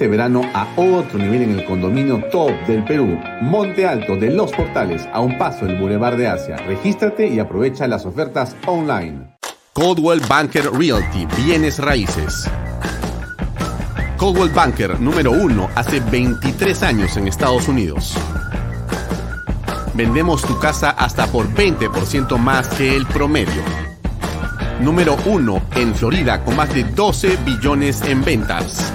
Este verano a otro nivel en el condominio top del Perú, Monte Alto de Los Portales, a un paso del Boulevard de Asia. Regístrate y aprovecha las ofertas online. Coldwell Banker Realty, bienes raíces. Coldwell Banker número uno hace 23 años en Estados Unidos. Vendemos tu casa hasta por 20% más que el promedio. Número uno en Florida con más de 12 billones en ventas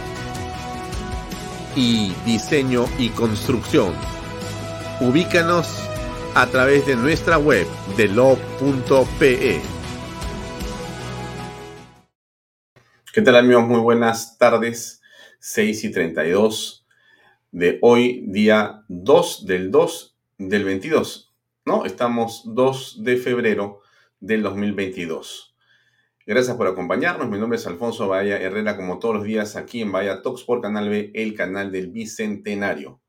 y diseño y construcción. Ubícanos a través de nuestra web de lo.pe. ¿Qué tal amigos? Muy buenas tardes. 6 y 32 de hoy, día 2 del 2 del 22. ¿No? Estamos 2 de febrero del 2022. Gracias por acompañarnos. Mi nombre es Alfonso Bahía Herrera, como todos los días aquí en Bahía Talks por Canal B, el canal del Bicentenario.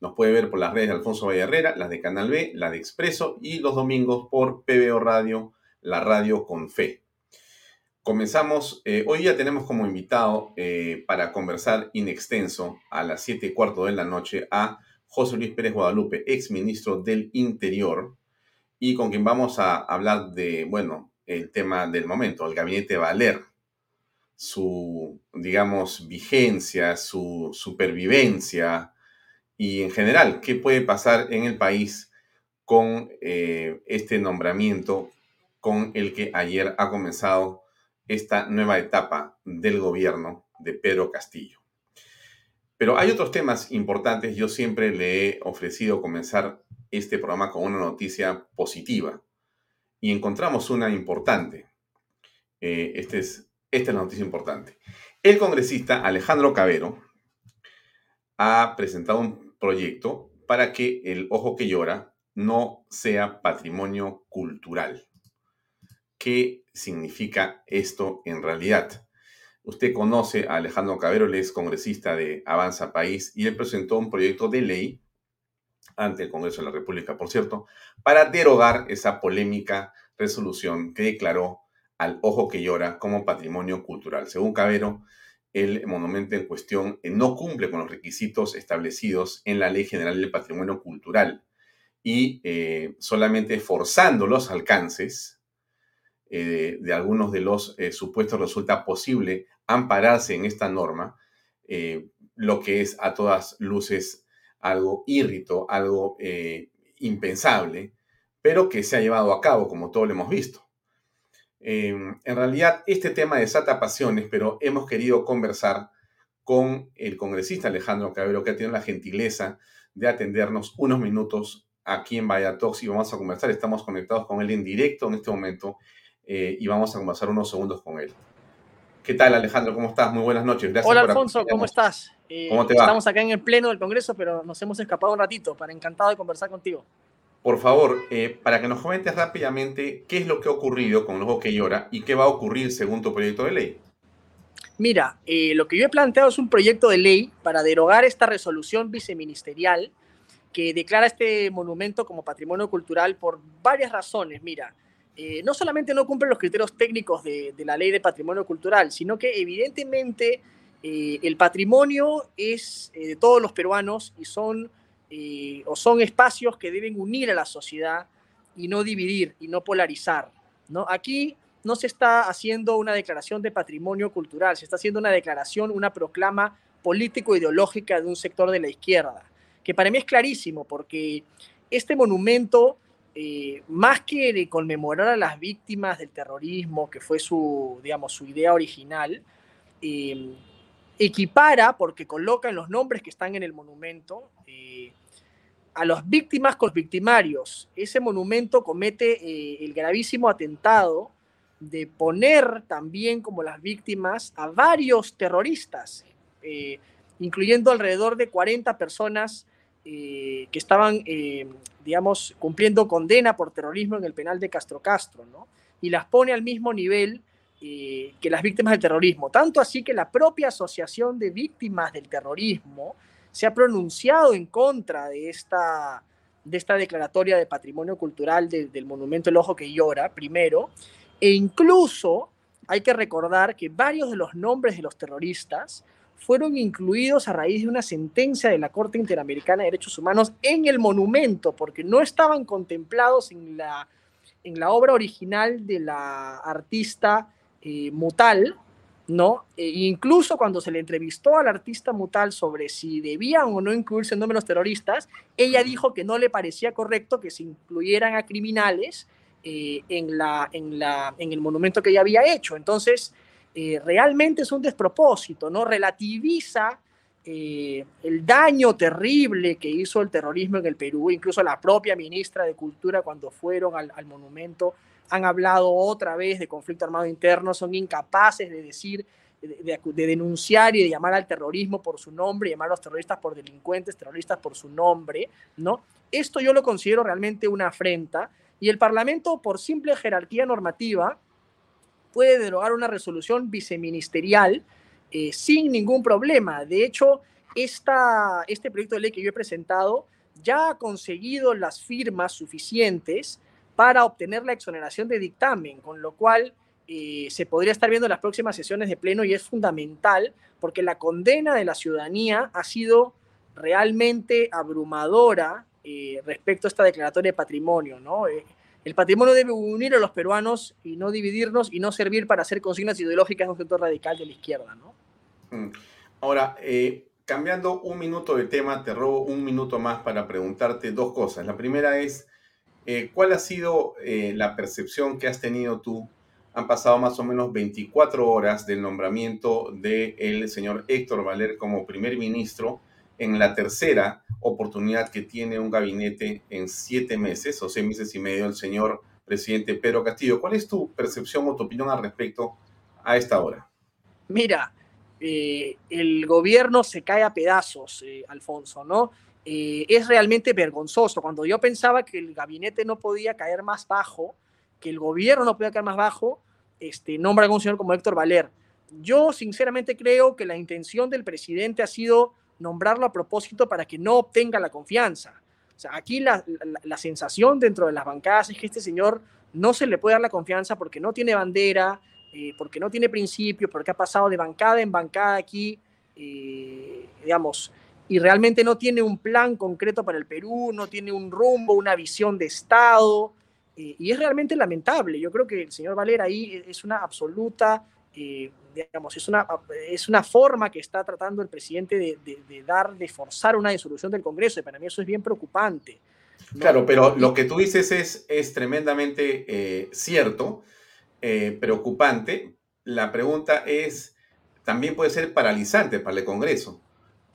Nos puede ver por las redes de Alfonso Bahía Herrera, las de Canal B, la de Expreso y los domingos por PBO Radio, la radio con fe. Comenzamos, eh, hoy ya tenemos como invitado eh, para conversar in extenso a las 7 y cuarto de la noche a José Luis Pérez Guadalupe, ex ministro del Interior, y con quien vamos a hablar de, bueno, el tema del momento, el gabinete Valer, su, digamos, vigencia, su supervivencia y en general, qué puede pasar en el país con eh, este nombramiento con el que ayer ha comenzado esta nueva etapa del gobierno de Pedro Castillo. Pero hay otros temas importantes. Yo siempre le he ofrecido comenzar este programa con una noticia positiva y encontramos una importante. Eh, este es, esta es la noticia importante. El congresista Alejandro Cabero ha presentado un proyecto para que el ojo que llora no sea patrimonio cultural. ¿Qué significa esto en realidad? Usted conoce a Alejandro Cabero, él es congresista de Avanza País y él presentó un proyecto de ley ante el Congreso de la República, por cierto, para derogar esa polémica resolución que declaró al ojo que llora como patrimonio cultural. Según Cabero, el monumento en cuestión eh, no cumple con los requisitos establecidos en la Ley General del Patrimonio Cultural y eh, solamente forzando los alcances eh, de algunos de los supuestos resulta posible ampararse en esta norma, lo que es a todas luces algo írrito, algo eh, impensable, pero que se ha llevado a cabo, como todos lo hemos visto. Em, en realidad, este tema desata pasiones, pero hemos querido conversar con el congresista Alejandro Cabero, que ha tenido la gentileza de atendernos unos minutos aquí en Talks y vamos a conversar. Estamos conectados con él en directo en este momento eh, y vamos a conversar unos segundos con él. ¿Qué tal, Alejandro? ¿Cómo estás? Muy buenas noches. Gracias Hola, Alfonso, ¿cómo estás? Eh, ¿Cómo te va? Estamos acá en el pleno del Congreso, pero nos hemos escapado un ratito para encantado de conversar contigo. Por favor, eh, para que nos comentes rápidamente qué es lo que ha ocurrido con los que llora y qué va a ocurrir según tu proyecto de ley. Mira, eh, lo que yo he planteado es un proyecto de ley para derogar esta resolución viceministerial que declara este monumento como patrimonio cultural por varias razones. Mira, eh, no solamente no cumple los criterios técnicos de, la ley de patrimonio cultural, sino que evidentemente eh, el patrimonio es eh, de todos los peruanos y son, o son espacios que deben unir a la sociedad y no dividir y no polarizar. ¿no? Aquí no se está haciendo una declaración de patrimonio cultural, se está haciendo una declaración, una proclama político-ideológica de un sector de la izquierda, que para mí es clarísimo, porque este monumento eh, más que conmemorar a las víctimas del terrorismo, que fue su, digamos, su idea original, equipara, porque coloca en los nombres que están en el monumento, eh, a las víctimas con victimarios. Ese monumento comete eh, el gravísimo atentado de poner también como las víctimas a varios terroristas. incluyendo alrededor de 40 personas que estaban, digamos, cumpliendo condena por terrorismo en el penal de Castro Castro, ¿no? Y las pone al mismo nivel que las víctimas del terrorismo. Tanto así que la propia Asociación de Víctimas del Terrorismo se ha pronunciado en contra de esta, de esta declaratoria de patrimonio cultural del monumento El Ojo que Llora, primero, e incluso hay que recordar que varios de los nombres de los terroristas fueron incluidos a raíz de una sentencia de la Corte Interamericana de Derechos Humanos en el monumento, porque no estaban contemplados en la, en la obra original de la artista eh, Mutal, ¿no? E incluso cuando se le entrevistó al artista Mutal sobre si debían o no incluirse en los terroristas, ella dijo que no le parecía correcto que se incluyeran a criminales eh, en, la, en, la, en el monumento que ella había hecho. Entonces, eh, realmente es un despropósito, ¿no? Relativiza el daño terrible que hizo el terrorismo en el Perú, incluso la propia ministra de Cultura cuando fueron al, al monumento han hablado otra vez de conflicto armado interno, son incapaces de decir, de, de, denunciar y de llamar al terrorismo por su nombre, llamar a los terroristas por delincuentes, terroristas por su nombre, ¿no? Esto yo lo considero realmente una afrenta y el Parlamento, por simple jerarquía normativa, puede derogar una resolución viceministerial eh, sin ningún problema. De hecho, esta, este proyecto de ley que yo he presentado ya ha conseguido las firmas suficientes para obtener la exoneración de dictamen, con lo cual eh, se podría estar viendo en las próximas sesiones de pleno y es fundamental porque la condena de la ciudadanía ha sido realmente abrumadora eh, respecto a esta declaratoria de patrimonio, ¿no? Eh, el patrimonio debe unir a los peruanos y no dividirnos y no servir para hacer consignas ideológicas de un sector radical de la izquierda, ¿no? Mm. Ahora, cambiando un minuto de tema, te robo un minuto más para preguntarte dos cosas. La primera es, eh, ¿Cuál ha sido eh, la percepción que has tenido tú? Han pasado más o menos 24 horas del nombramiento del señor Héctor Valer como primer ministro en la tercera oportunidad que tiene un gabinete en siete meses o seis meses y medio el señor presidente Pedro Castillo. ¿Cuál es tu percepción o tu opinión al respecto a esta hora? Mira, eh, el gobierno se cae a pedazos, Alfonso, ¿no? Eh, es realmente vergonzoso. Cuando yo pensaba que el gabinete no podía caer más bajo, que el gobierno no podía caer más bajo, este, nombra a un señor como Héctor Valer. Yo sinceramente creo que la intención del presidente ha sido nombrarlo a propósito para que no obtenga la confianza. O sea, aquí la, la, sensación dentro de las bancadas es que este señor no se le puede dar la confianza porque no tiene bandera, eh, porque no tiene principios, porque ha pasado de bancada en bancada aquí, eh, digamos, y realmente no tiene un plan concreto para el Perú, no tiene un rumbo, una visión de Estado, eh, y es realmente lamentable. Yo creo que el señor Valera ahí es una absoluta, eh, digamos, es una, es una forma que está tratando el presidente de, dar, de forzar una disolución del Congreso, para mí eso es bien preocupante. Claro, pero lo que tú dices es, es tremendamente eh, cierto, preocupante. La pregunta es, también puede ser paralizante para el Congreso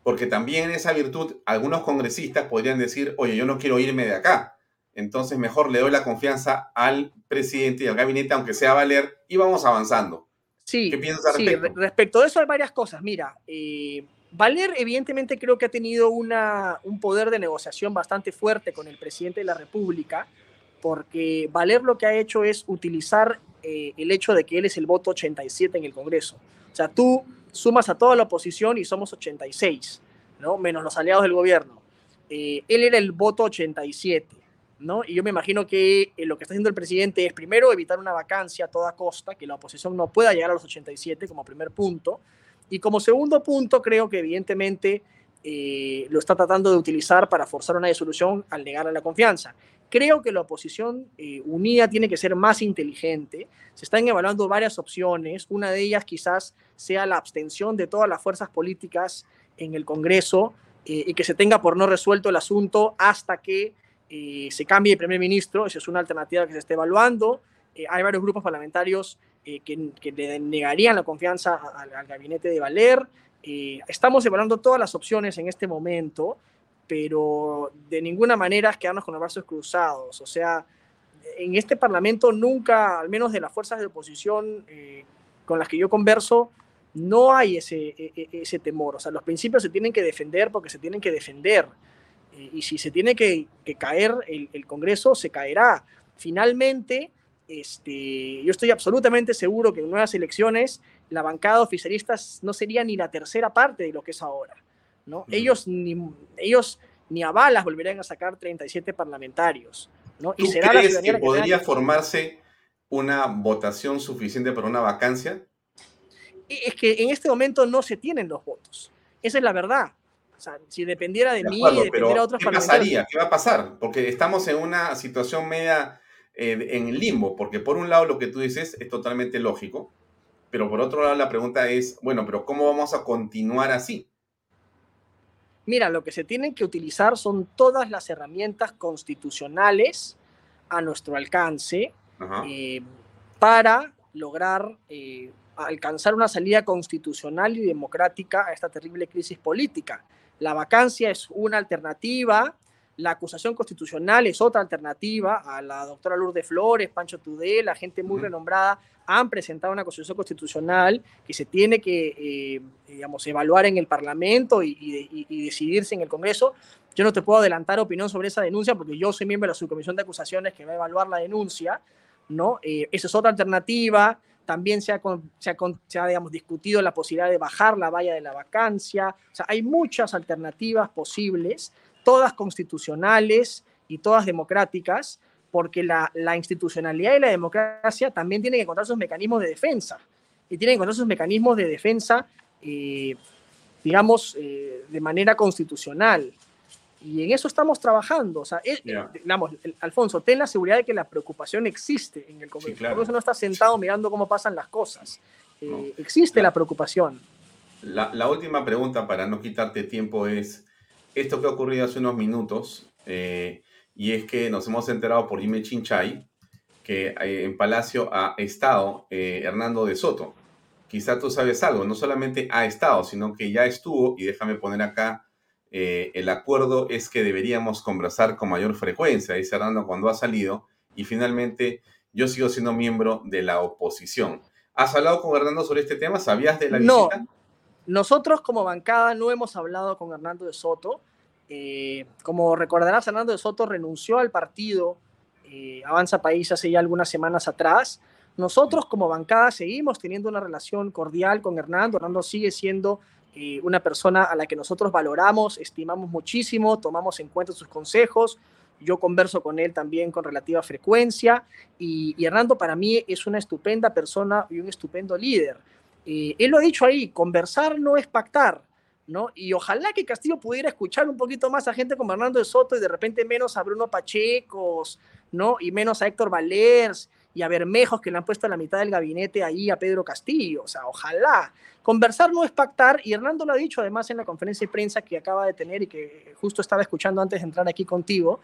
porque también en esa virtud algunos congresistas podrían decir, oye, yo no quiero irme de acá, entonces mejor le doy la confianza al presidente y al gabinete, aunque sea Valer, y vamos avanzando. Sí, ¿Qué piensas al respecto? Sí, respecto de eso hay varias cosas. Mira, eh, Valer evidentemente creo que ha tenido una, un poder de negociación bastante fuerte con el presidente de la República, porque Valer lo que ha hecho es utilizar eh, el hecho de que él es el voto 87 en el Congreso. O sea, tú sumas a toda la oposición y somos 86, ¿no? Menos los aliados del gobierno. Eh, él era el voto 87, ¿no? Y yo me imagino que eh, lo que está haciendo el presidente es primero evitar una vacancia a toda costa, que la oposición no pueda llegar a los 87 como primer punto. Y como segundo punto, creo que evidentemente eh, lo está tratando de utilizar para forzar una disolución al negarle la confianza. Creo que la oposición unida tiene que ser más inteligente. Se están evaluando varias opciones. Una de ellas quizás sea la abstención de todas las fuerzas políticas en el Congreso eh, y que se tenga por no resuelto el asunto hasta que eh, se cambie el primer ministro. Esa es una alternativa que se está evaluando. Eh, hay varios grupos parlamentarios que, que, le negarían la confianza al, al gabinete de Valer. estamos evaluando todas las opciones en este momento, pero de ninguna manera es quedarnos con los brazos cruzados. O sea, en este Parlamento nunca, al menos de las fuerzas de oposición con las que yo converso, no hay ese, e, e, ese temor. O sea, los principios se tienen que defender porque se tienen que defender. Eh, y si se tiene que, caer el, el, Congreso, se caerá. Finalmente, este, yo estoy absolutamente seguro que en nuevas elecciones la bancada oficialista no sería ni la tercera parte de lo que es ahora. ¿No? Ellos, ni, ellos ni a balas volverían a sacar 37 parlamentarios. ¿no? ¿Tú será crees que podría formarse una votación suficiente para una vacancia? Es que en este momento no se tienen los votos. Esa es la verdad. O sea, si dependiera de, mí y dependiera de otros ¿Qué pasaría? ¿Qué va a pasar? Porque estamos en una situación media eh, en limbo, porque por un lado lo que tú dices es totalmente lógico, pero por otro lado la pregunta es, bueno, pero ¿cómo vamos a continuar así? Mira, lo que se tienen que utilizar son todas las herramientas constitucionales a nuestro alcance eh, para lograr eh, alcanzar una salida constitucional y democrática a esta terrible crisis política. La vacancia es una alternativa, la acusación constitucional es otra alternativa. A la doctora Lourdes Flores, Pancho Tudel, la gente muy renombrada han presentado una acusación constitucional que se tiene que, eh, digamos, evaluar en el Parlamento y, decidirse en el Congreso. Yo no te puedo adelantar opinión sobre esa denuncia porque yo soy miembro de la subcomisión de acusaciones que va a evaluar la denuncia, ¿no? Eh, esa es otra alternativa. También se ha, se, se ha, digamos, discutido la posibilidad de bajar la valla de la vacancia. O sea, hay muchas alternativas posibles, todas constitucionales y todas democráticas, porque la, la institucionalidad y la democracia también tienen que encontrar sus mecanismos de defensa. Y tienen que encontrar sus mecanismos de defensa, eh, digamos, eh, de manera constitucional. Y en eso estamos trabajando. O sea, digamos, Alfonso, ten la seguridad de que la preocupación existe en el Congreso. El Congreso no está sentado mirando cómo pasan las cosas. Eh, existe la, preocupación. La, última pregunta, para no quitarte tiempo, es esto que ha ocurrido hace unos minutos, eh, y es que nos hemos enterado por Jimmy Chinchay que eh, en Palacio ha estado Hernando de Soto. Quizá tú sabes algo, no solamente ha estado, sino que ya estuvo, y déjame poner acá eh, el acuerdo es que deberíamos conversar con mayor frecuencia, dice Hernando cuando ha salido, y finalmente yo sigo siendo miembro de la oposición. ¿Has hablado con Hernando sobre este tema? ¿Sabías de la visita? No, nosotros como bancada no hemos hablado con Hernando de Soto. Eh, como recordarás, Hernando de Soto renunció al partido eh, Avanza País hace ya algunas semanas atrás. Nosotros como bancada seguimos teniendo una relación cordial con Hernando. Hernando sigue siendo eh, una persona a la que nosotros valoramos, estimamos muchísimo, tomamos en cuenta sus consejos. Yo converso con él también con relativa frecuencia y, Hernando para mí es una estupenda persona y un estupendo líder. Eh, él lo ha dicho ahí, conversar no es pactar, ¿no? Y ojalá que Castillo pudiera escuchar un poquito más a gente como Hernando de Soto y de repente menos a Bruno Pachecos, ¿no? Y menos a Héctor Valers y a Bermejos que le han puesto a la mitad del gabinete ahí a Pedro Castillo. O sea, ojalá. Conversar no es pactar, y Hernando lo ha dicho además en la conferencia de prensa que acaba de tener y que justo estaba escuchando antes de entrar aquí contigo,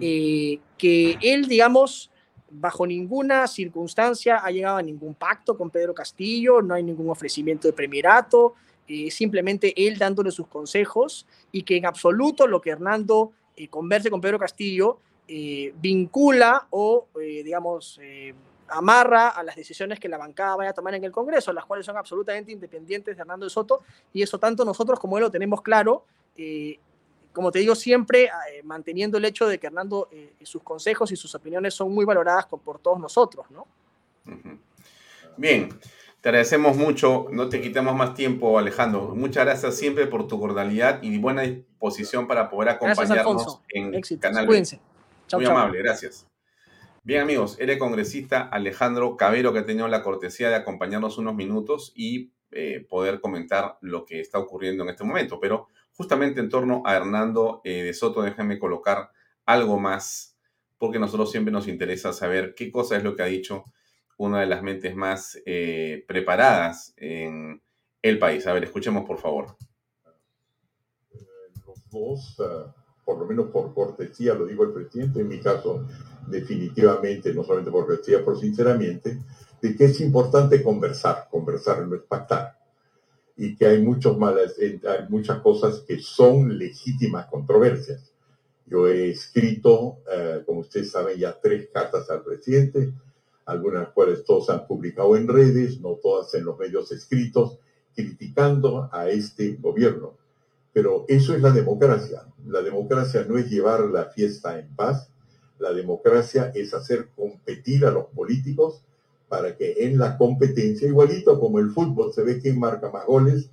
eh, que él, digamos, bajo ninguna circunstancia ha llegado a ningún pacto con Pedro Castillo, no hay ningún ofrecimiento de premierato, eh, simplemente él dándole sus consejos y que en absoluto lo que Hernando eh, converse con Pedro Castillo eh, vincula o, eh, digamos, amarra a las decisiones que la bancada vaya a tomar en el Congreso, las cuales son absolutamente independientes de Hernando de Soto, y eso tanto nosotros como él lo tenemos claro. como te digo, siempre manteniendo el hecho de que Hernando, sus consejos y sus opiniones son muy valoradas por todos nosotros, ¿no? Bien, te agradecemos mucho, no te quitamos más tiempo, Alejandro. Muchas gracias siempre por tu cordialidad y buena disposición para poder acompañarnos en el Canal Cuídense. Muy amable, gracias. Bien amigos, el congresista Alejandro Cabero que ha tenido la cortesía de acompañarnos unos minutos y eh, poder comentar lo que está ocurriendo en este momento. Pero justamente en torno a Hernando eh, de Soto, déjenme colocar algo más, porque a nosotros siempre nos interesa saber qué cosa es lo que ha dicho una de las mentes más eh, preparadas en el país. A ver, escuchemos por favor. Los dos por lo menos por cortesía, lo digo el presidente, en mi caso definitivamente, no solamente por cortesía, por sinceramente, de que es importante conversar, conversar no es pactar, y que hay, muchos malas, hay muchas cosas que son legítimas controversias. Yo he escrito, eh, como ustedes saben, ya tres cartas al presidente, algunas cuales todos han publicado en redes, no todas en los medios escritos, criticando a este gobierno. Pero eso es la democracia. La democracia no es llevar la fiesta en paz. La democracia es hacer competir a los políticos para que en la competencia, igualito como el fútbol, se ve quién marca más goles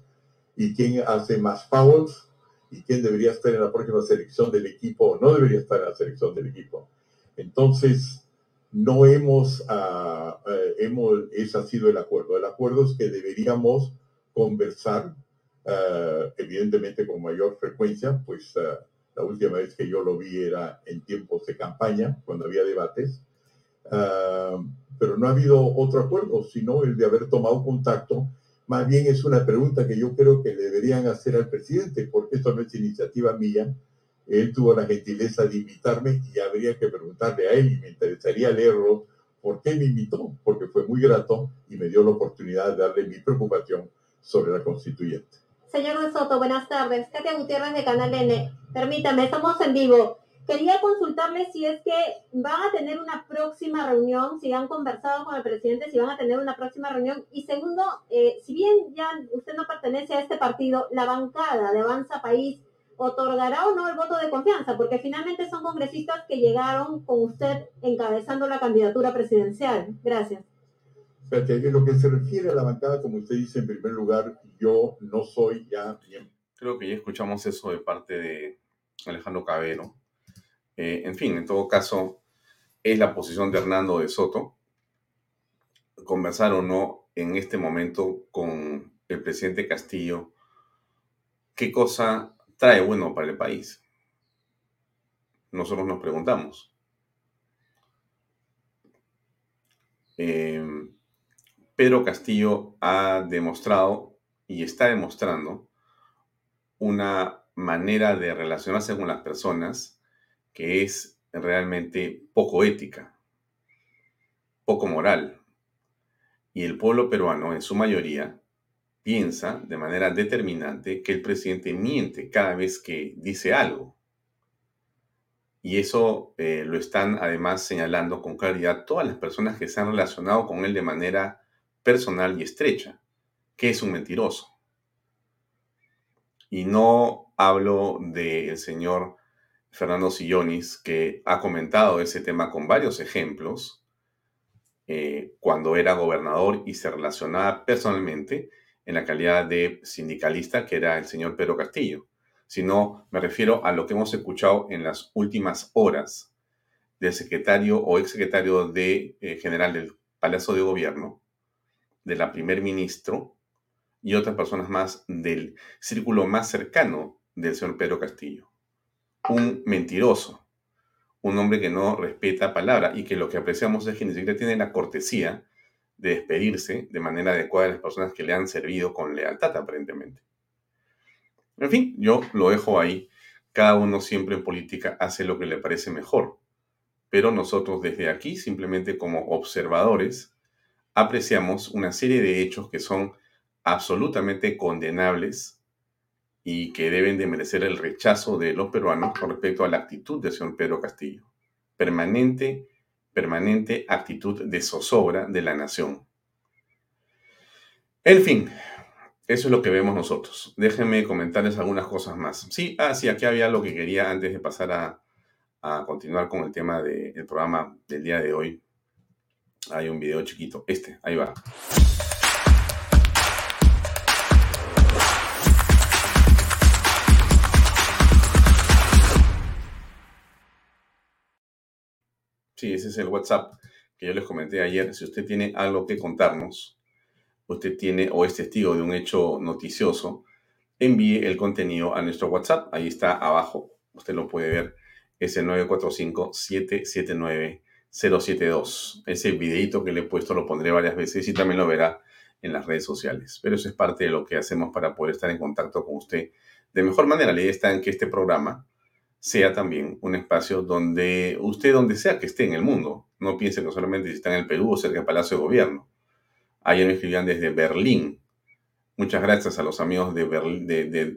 y quién hace más fouls y quién debería estar en la próxima selección del equipo o no debería estar en la selección del equipo. Entonces, no hemos, uh, hemos, ese ha sido el acuerdo. El acuerdo es que deberíamos conversar, uh, evidentemente con mayor frecuencia, pues uh, la última vez que yo lo vi era en tiempos de campaña, cuando había debates, pero no ha habido otro acuerdo, sino el de haber tomado contacto. Más bien es una pregunta que yo creo que deberían hacer al presidente, porque esto no es iniciativa mía, él tuvo la gentileza de invitarme y habría que preguntarle a él y me interesaría leerlo por qué me invitó, porque fue muy grato y me dio la oportunidad de darle mi preocupación sobre la constituyente. Señor de Soto, buenas tardes. Katia Gutiérrez de Canal N. Permítame, estamos en vivo. Quería consultarle si es que van a tener una próxima reunión, si han conversado con el presidente, si van a tener una próxima reunión. Y segundo, eh, si bien ya usted no pertenece a este partido, la bancada de Avanza País otorgará o no el voto de confianza, porque finalmente son congresistas que llegaron con usted encabezando la candidatura presidencial. Gracias. En lo que se refiere a la bancada, como usted dice, en primer lugar, yo no soy ya miembro. Creo que ya escuchamos eso de parte de Alejandro Cabero. Eh, en fin, en todo caso, es la posición de Hernando de Soto. Conversar o no en este momento con el presidente Castillo, qué cosa trae bueno para el país? Nosotros nos preguntamos. Eh, Pedro Castillo ha demostrado y está demostrando una manera de relacionarse con las personas que es realmente poco ética, poco moral. Y el pueblo peruano, en su mayoría, piensa de manera determinante que el presidente miente cada vez que dice algo. Y eso eh, lo están además señalando con claridad todas las personas que se han relacionado con él de manera personal y estrecha, que es un mentiroso. Y no hablo del señor Fernando Sillonis, que ha comentado ese tema con varios ejemplos, eh, cuando era gobernador y se relacionaba personalmente en la calidad de sindicalista que era el señor Pedro Castillo, sino me refiero a lo que hemos escuchado en las últimas horas del secretario o exsecretario de, eh, general del Palacio de Gobierno, de la primer ministro y otras personas más del círculo más cercano del señor Pedro Castillo. Un mentiroso, un hombre que no respeta palabra y que lo que apreciamos es que ni siquiera tiene la cortesía de despedirse de manera adecuada de las personas que le han servido con lealtad, aparentemente. En fin, yo lo dejo ahí. Cada uno siempre en política hace lo que le parece mejor. Pero nosotros desde aquí, simplemente como observadores, apreciamos una serie de hechos que son absolutamente condenables y que deben de merecer el rechazo de los peruanos con respecto a la actitud del señor Pedro Castillo. Permanente permanente actitud de zozobra de la nación. En fin, eso es lo que vemos nosotros. Déjenme comentarles algunas cosas más. Sí, ah, sí, aquí había lo que quería antes de pasar a, continuar con el tema del programa del día de hoy. Hay un video chiquito. Este, ahí va. Sí, ese es el WhatsApp que yo les comenté ayer. Si usted tiene algo que contarnos, usted tiene o es testigo de un hecho noticioso, envíe el contenido a nuestro WhatsApp. Ahí está abajo. Usted lo puede ver. Es el 945-779-072. Ese videito que le he puesto lo pondré varias veces y también lo verá en las redes sociales. Pero eso es parte de lo que hacemos para poder estar en contacto con usted de mejor manera. La idea está en que este programa sea también un espacio donde usted, donde sea que esté en el mundo, no piense que solamente si está en el Perú o cerca del Palacio de Gobierno. Ayer me escribían desde Berlín. Muchas gracias a los amigos de,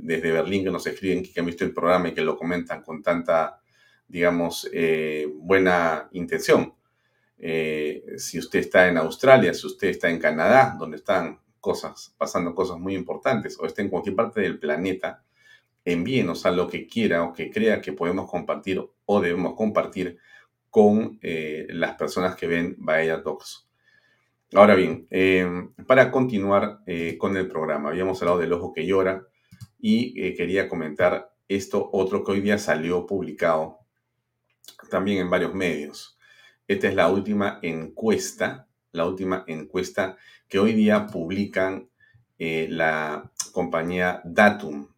desde Berlín que nos escriben, que han visto el programa y que lo comentan con tanta, digamos, eh, buena intención. Eh, si usted está en Australia, si usted está en Canadá, donde están cosas, pasando cosas muy importantes o esté en cualquier parte del planeta, envíenos a lo que quiera o que crea que podemos compartir o debemos compartir con eh, las personas que ven Bahía Talks. Ahora bien, eh, para continuar eh, con el programa, habíamos hablado del ojo que llora y quería comentar esto otro que hoy día salió publicado también en varios medios. Esta es la última encuesta, la última encuesta que hoy día publican la compañía Datum,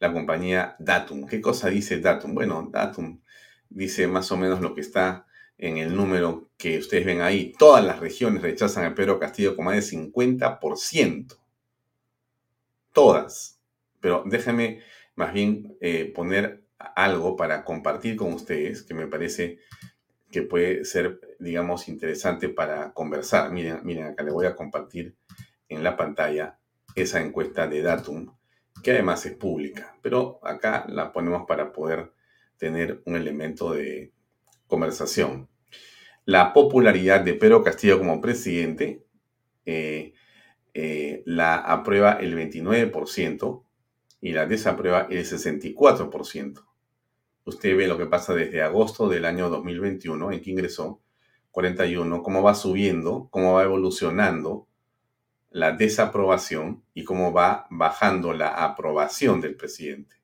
la compañía Datum. ¿Qué cosa dice Datum? Bueno, Datum dice más o menos lo que está en el número que ustedes ven ahí. Todas las regiones rechazan a Pedro Castillo con más de 50%. Todas. Pero déjenme más bien eh, poner algo para compartir con ustedes que me parece que puede ser, digamos, interesante para conversar. Miren, miren, acá le voy a compartir en la pantalla esa encuesta de Datum que además es pública, pero acá la ponemos para poder tener un elemento de conversación. La popularidad de Pedro Castillo como presidente eh, eh, la aprueba el 29% y la desaprueba el 64%. Usted ve lo que pasa desde agosto del año 2021, en que ingresó 41, cómo va subiendo, cómo va evolucionando la desaprobación y cómo va bajando la aprobación del presidente.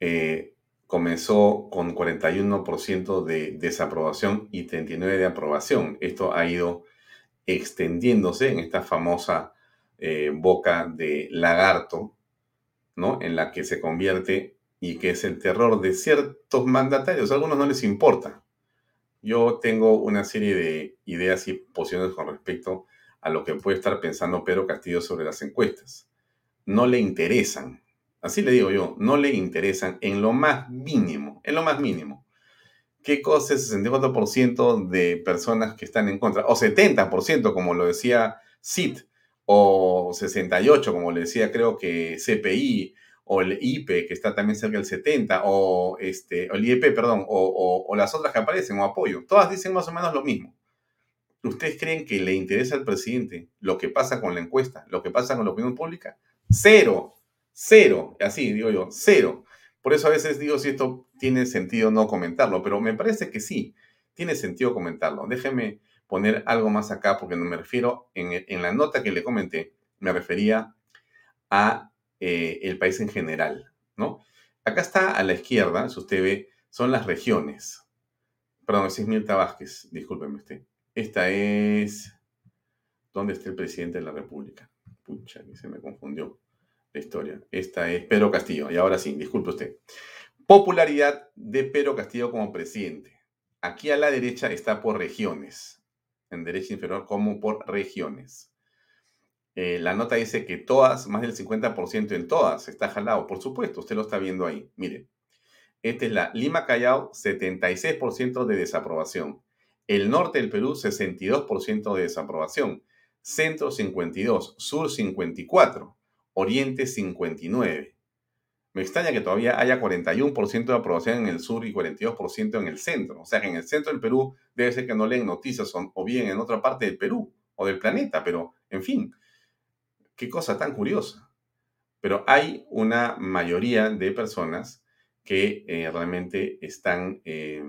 Eh, comenzó con 41% de desaprobación y 39% de aprobación. Esto ha ido extendiéndose en esta famosa eh, boca de lagarto, ¿no? En la que se convierte y que es el terror de ciertos mandatarios. A algunos no les importa. Yo tengo una serie de ideas y posiciones con respecto a lo que puede estar pensando Pedro Castillo sobre las encuestas. No le interesan, así le digo yo, no le interesan en lo más mínimo, en lo más mínimo. ¿Qué cosa es 64% de personas que están en contra? O 70%, como lo decía CIT, o 68%, como le decía creo que CPI, o el IPE, que está también cerca del 70, o, este, el IEP, perdón, o, las otras que aparecen, o apoyo. Todas dicen más o menos lo mismo. ¿Ustedes creen que le interesa al presidente lo que pasa con la encuesta, lo que pasa con la opinión pública? Cero, cero, así digo yo, cero. Por eso a veces digo si esto tiene sentido no comentarlo, pero me parece que sí, tiene sentido comentarlo. Déjeme poner algo más acá porque no me refiero, en, en la nota que le comenté, me refería a eh, el país en general, ¿no? Acá está a la izquierda, si usted ve, son las regiones. Perdón, es Mirta Vázquez, discúlpeme usted. Esta es... ¿Dónde está el presidente de la República? Pucha, que se me confundió la historia. Esta es Pedro Castillo. Y ahora sí, disculpe usted. Popularidad de Pedro Castillo como presidente. Aquí a la derecha está por regiones. En derecha inferior como por regiones. Eh, la nota dice que todas, más del 50% en todas, está jalado. Por supuesto, usted lo está viendo ahí. Mire, esta es la Lima Callao, 76% de desaprobación. El norte del Perú, 62% de desaprobación. Centro, 52. Sur, 54. Oriente, 59. Me extraña que todavía haya 41% de aprobación en el sur y 42% en el centro. O sea que en el centro del Perú debe ser que no leen noticias o bien en otra parte del Perú o del planeta, pero en fin, Qué cosa tan curiosa. Pero hay una mayoría de personas que eh, realmente están eh,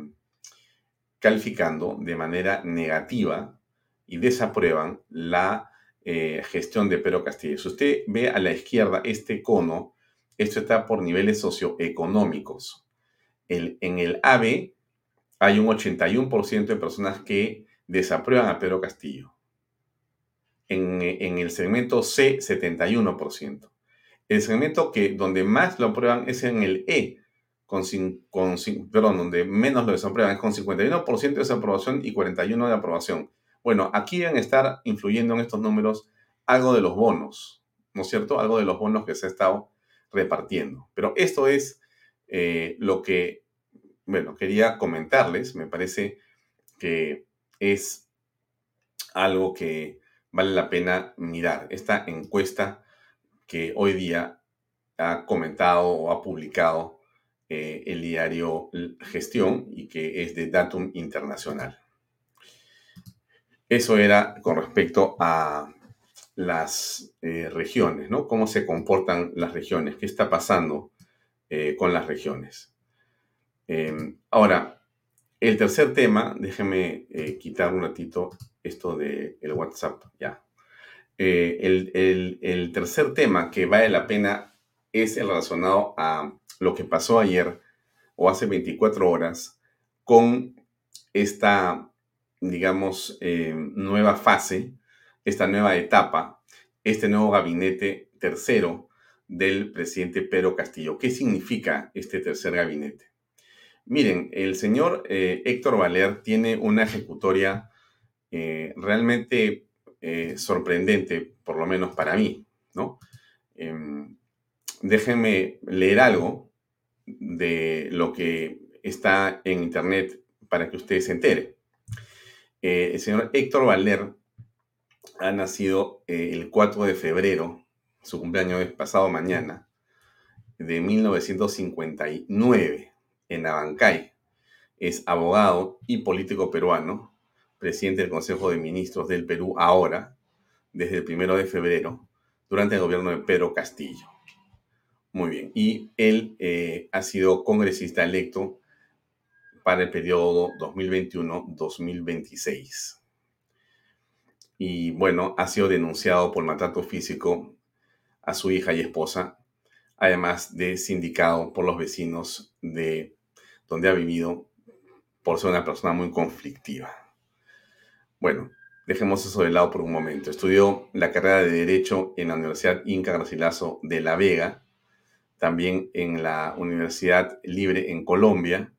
calificando de manera negativa y desaprueban la eh, gestión de Pedro Castillo. Si usted ve a la izquierda este cono, esto está por niveles socioeconómicos. en el AB hay un 81% de personas que desaprueban a Pedro Castillo en, el segmento C, 71%. El segmento que donde más lo aprueban es en el E, con, con, perdón, donde menos lo desaprueban, es con 51% de desaprobación y 41% de aprobación. Bueno, aquí deben estar influyendo en estos números algo de los bonos, ¿no es cierto? Algo de los bonos que se ha estado repartiendo. Pero esto es eh, lo que, bueno, quería comentarles. Me parece que es algo que vale la pena mirar. Esta encuesta que hoy día ha comentado o ha publicado eh, el diario Gestión y que es de Datum Internacional. Eso era con respecto a las eh, regiones, ¿no? Cómo se comportan las regiones, qué está pasando eh, con las regiones. Em, ahora, el tercer tema, déjeme eh, quitar un ratito esto del el WhatsApp, ya. El, el, tercer tema que vale la pena es el relacionado a lo que pasó ayer o hace 24 horas con esta, digamos, nueva fase esta nueva etapa, este nuevo gabinete tercero del presidente Pedro Castillo. ¿Qué significa este tercer gabinete? Miren, el señor eh, Héctor Valer tiene una ejecutoria eh, realmente eh, sorprendente, por lo menos para mí, ¿no? Em, déjenme leer algo de lo que está en internet para que ustedes se enteren. el señor Héctor Valer ha nacido el 4 de febrero, su cumpleaños es pasado mañana, de 1959, en Abancay. Es abogado y político peruano, presidente del Consejo de Ministros del Perú ahora, desde el 1 de febrero, durante el gobierno de Pedro Castillo. Muy bien. Y él eh, ha sido congresista electo para el periodo 2021-2026 y bueno, ha sido denunciado por maltrato físico a su hija y esposa, además de sindicado por los vecinos de donde ha vivido por ser una persona muy conflictiva. Bueno, dejemos eso de lado por un momento. Estudió la carrera de Derecho en la Universidad Inca Garcilaso de La Vega, también en la Universidad Libre en Colombia.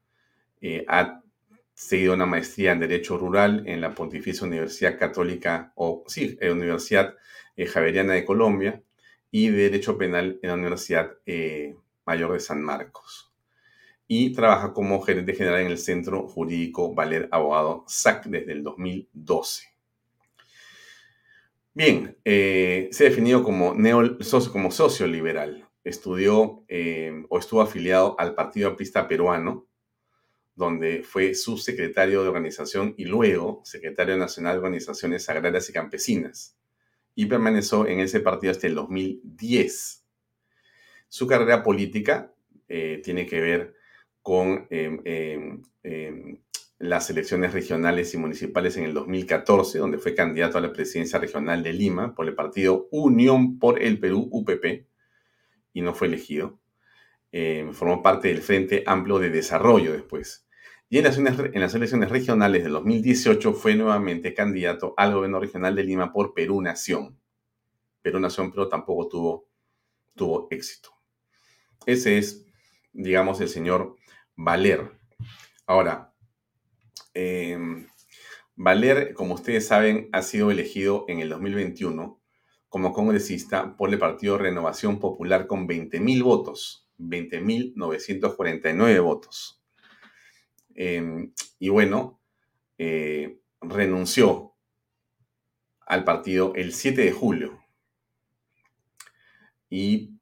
Eh, ha seguido una maestría en Derecho Rural en la Pontificia Universidad Católica, o sí, en la Universidad eh, Javeriana de Colombia, y Derecho Penal en la Universidad eh, Mayor de San Marcos. Y trabaja como gerente general en el Centro Jurídico Valer Abogado SAC desde el 2012. Bien, eh, se ha definido como, neo, como socio liberal. Estudió o estuvo afiliado al Partido Aprista Peruano, donde fue subsecretario de organización y luego secretario nacional de organizaciones agrarias y campesinas, y permaneció en ese partido hasta el 2010. Su carrera política eh, tiene que ver con em, em, em, las elecciones regionales y municipales en el 2014, donde fue candidato a la presidencia regional de Lima por el partido Unión por el Perú, UPP, y no fue elegido. formó parte del Frente Amplio de Desarrollo después. Y en las, elecciones regionales del 2018 fue nuevamente candidato al gobierno regional de Lima por Perú Nación. Perú Nación, pero tampoco tuvo, tuvo éxito. Ese es, digamos, el señor Valer. Ahora, em, Valer, como ustedes saben, ha sido elegido en el 2021 como congresista por el Partido Renovación Popular con 20.000 votos, 20.949 votos. Em, y bueno, eh, renunció al partido el 7 de julio y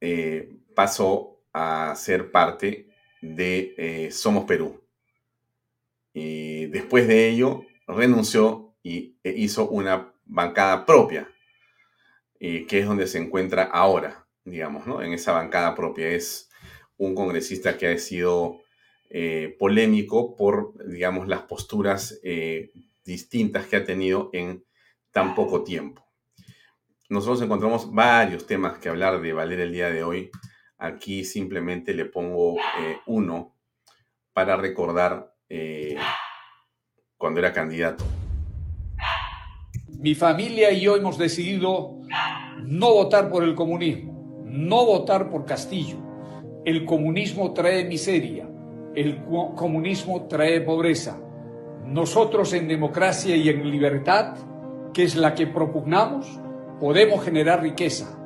eh, pasó a ser parte de eh, Somos Perú. Y después de ello renunció y e hizo una bancada propia, que es donde se encuentra ahora, digamos, ¿no? En esa bancada propia. Es un congresista que ha sido eh, polémico por, digamos, las posturas eh, distintas que ha tenido en tan poco tiempo. Nosotros encontramos varios temas que hablar de Valer el día de hoy. Aquí simplemente le pongo eh, uno para recordar cuando era candidato. Mi familia y yo hemos decidido no votar por el comunismo, no votar por Castillo. El comunismo trae miseria, el comunismo trae pobreza. Nosotros en democracia y en libertad, que es la que propugnamos, podemos generar riqueza,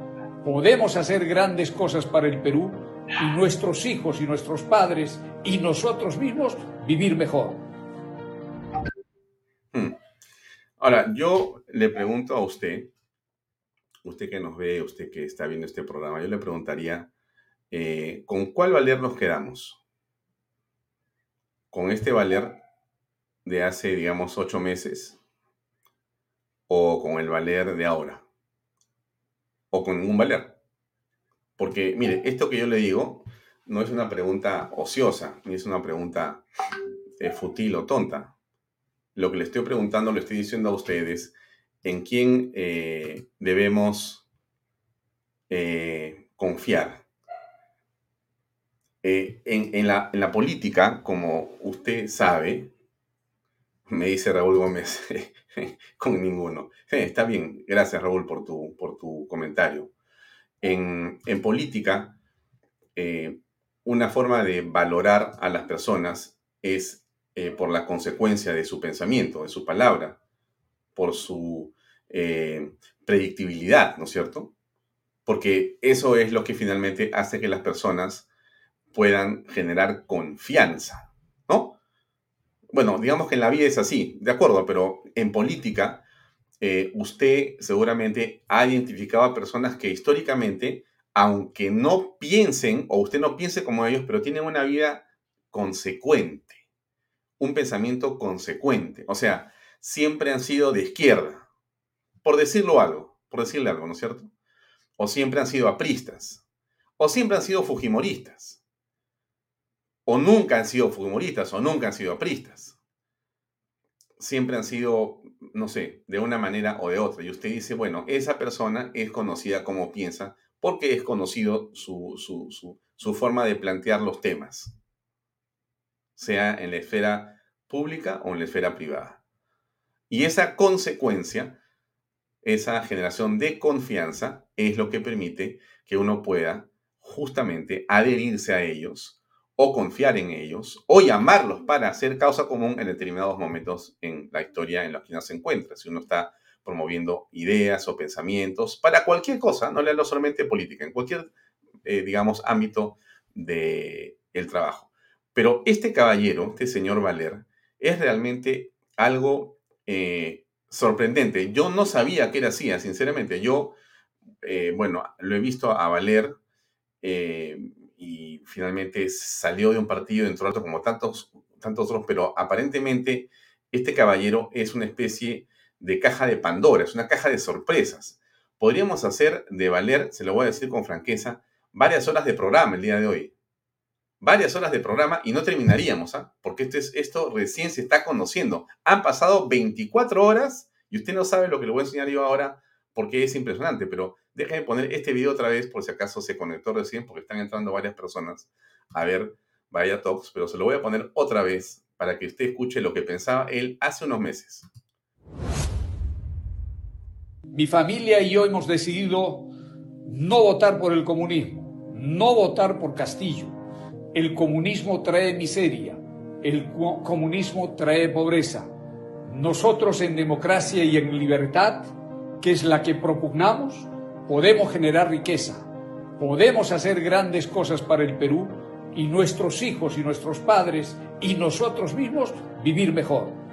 podemos hacer grandes cosas para el Perú y nuestros hijos y nuestros padres y nosotros mismos vivir mejor. Hmm. Ahora, yo le pregunto a usted, usted que nos ve, usted que está viendo este programa, yo le preguntaría, eh, ¿con cuál valer nos quedamos? Con este Valer de hace, digamos, ocho meses, o con el valer de ahora, o con ningún valer. Porque, mire, esto que yo le digo no es una pregunta ociosa, ni es una pregunta eh, fútil o tonta. Lo que le estoy preguntando, le estoy diciendo a ustedes, en quién eh, debemos eh, confiar. En, la, en, la, política, como usted sabe, me dice Raúl Gómez, con ninguno. está bien, gracias Raúl por tu, por tu comentario. En, política, una forma de valorar a las personas es eh, por la consecuencia de su pensamiento, de su palabra, por su eh, predictibilidad, ¿no es cierto? Porque eso es lo que finalmente hace que las personas puedan generar confianza, ¿no? Bueno, digamos que en la vida es así, de acuerdo, pero en política eh, usted seguramente ha identificado a personas que históricamente aunque no piensen, o usted no piense como ellos, pero tienen una vida consecuente, un pensamiento consecuente. O sea, siempre han sido de izquierda, por decirlo algo, por decirle algo, ¿no es cierto? O siempre han sido apristas, o siempre han sido fujimoristas, o nunca han sido fujimoristas, o nunca han sido apristas. Siempre han sido, no sé, de una manera o de otra. Y usted dice, bueno, esa persona es conocida como piensa porque es conocido su, forma de plantear los temas, sea en la esfera pública o en la esfera privada. Y esa consecuencia, esa generación de confianza, es lo que permite que uno pueda justamente adherirse a ellos o confiar en ellos o llamarlos para hacer causa común en determinados momentos en la historia en los que uno se encuentra. Si uno está promoviendo ideas o pensamientos para cualquier cosa, no le hablo solamente política, en cualquier, eh, digamos, ámbito del el trabajo. Pero este caballero, este señor Valer, es realmente algo eh, sorprendente. Yo no sabía que era así, sinceramente. Yo, eh, bueno, lo he visto a Valer y finalmente salió de un partido dentro de otro como tantos, tantos otros, pero aparentemente este caballero es una especie de caja de Pandora, es una caja de sorpresas. Podríamos hacer de valer, se lo voy a decir con franqueza, varias horas de programa el día de hoy. Varias horas de programa y no terminaríamos, ¿ah? porque esto, es, esto recién se está conociendo. Han pasado 24 horas y usted no sabe lo que le voy a enseñar yo ahora porque es impresionante, pero déjenme poner este video otra vez por si acaso se conectó recién porque están entrando varias personas a ver Vaya Talks, pero se lo voy a poner otra vez para que usted escuche lo que pensaba él hace unos meses. Mi familia y yo hemos decidido no votar por el comunismo, no votar por Castillo. El comunismo trae miseria, el comunismo trae pobreza. Nosotros en democracia y en libertad, que es la que propugnamos, podemos generar riqueza, podemos hacer grandes cosas para el Perú y nuestros hijos y nuestros padres y nosotros mismos vivir mejor.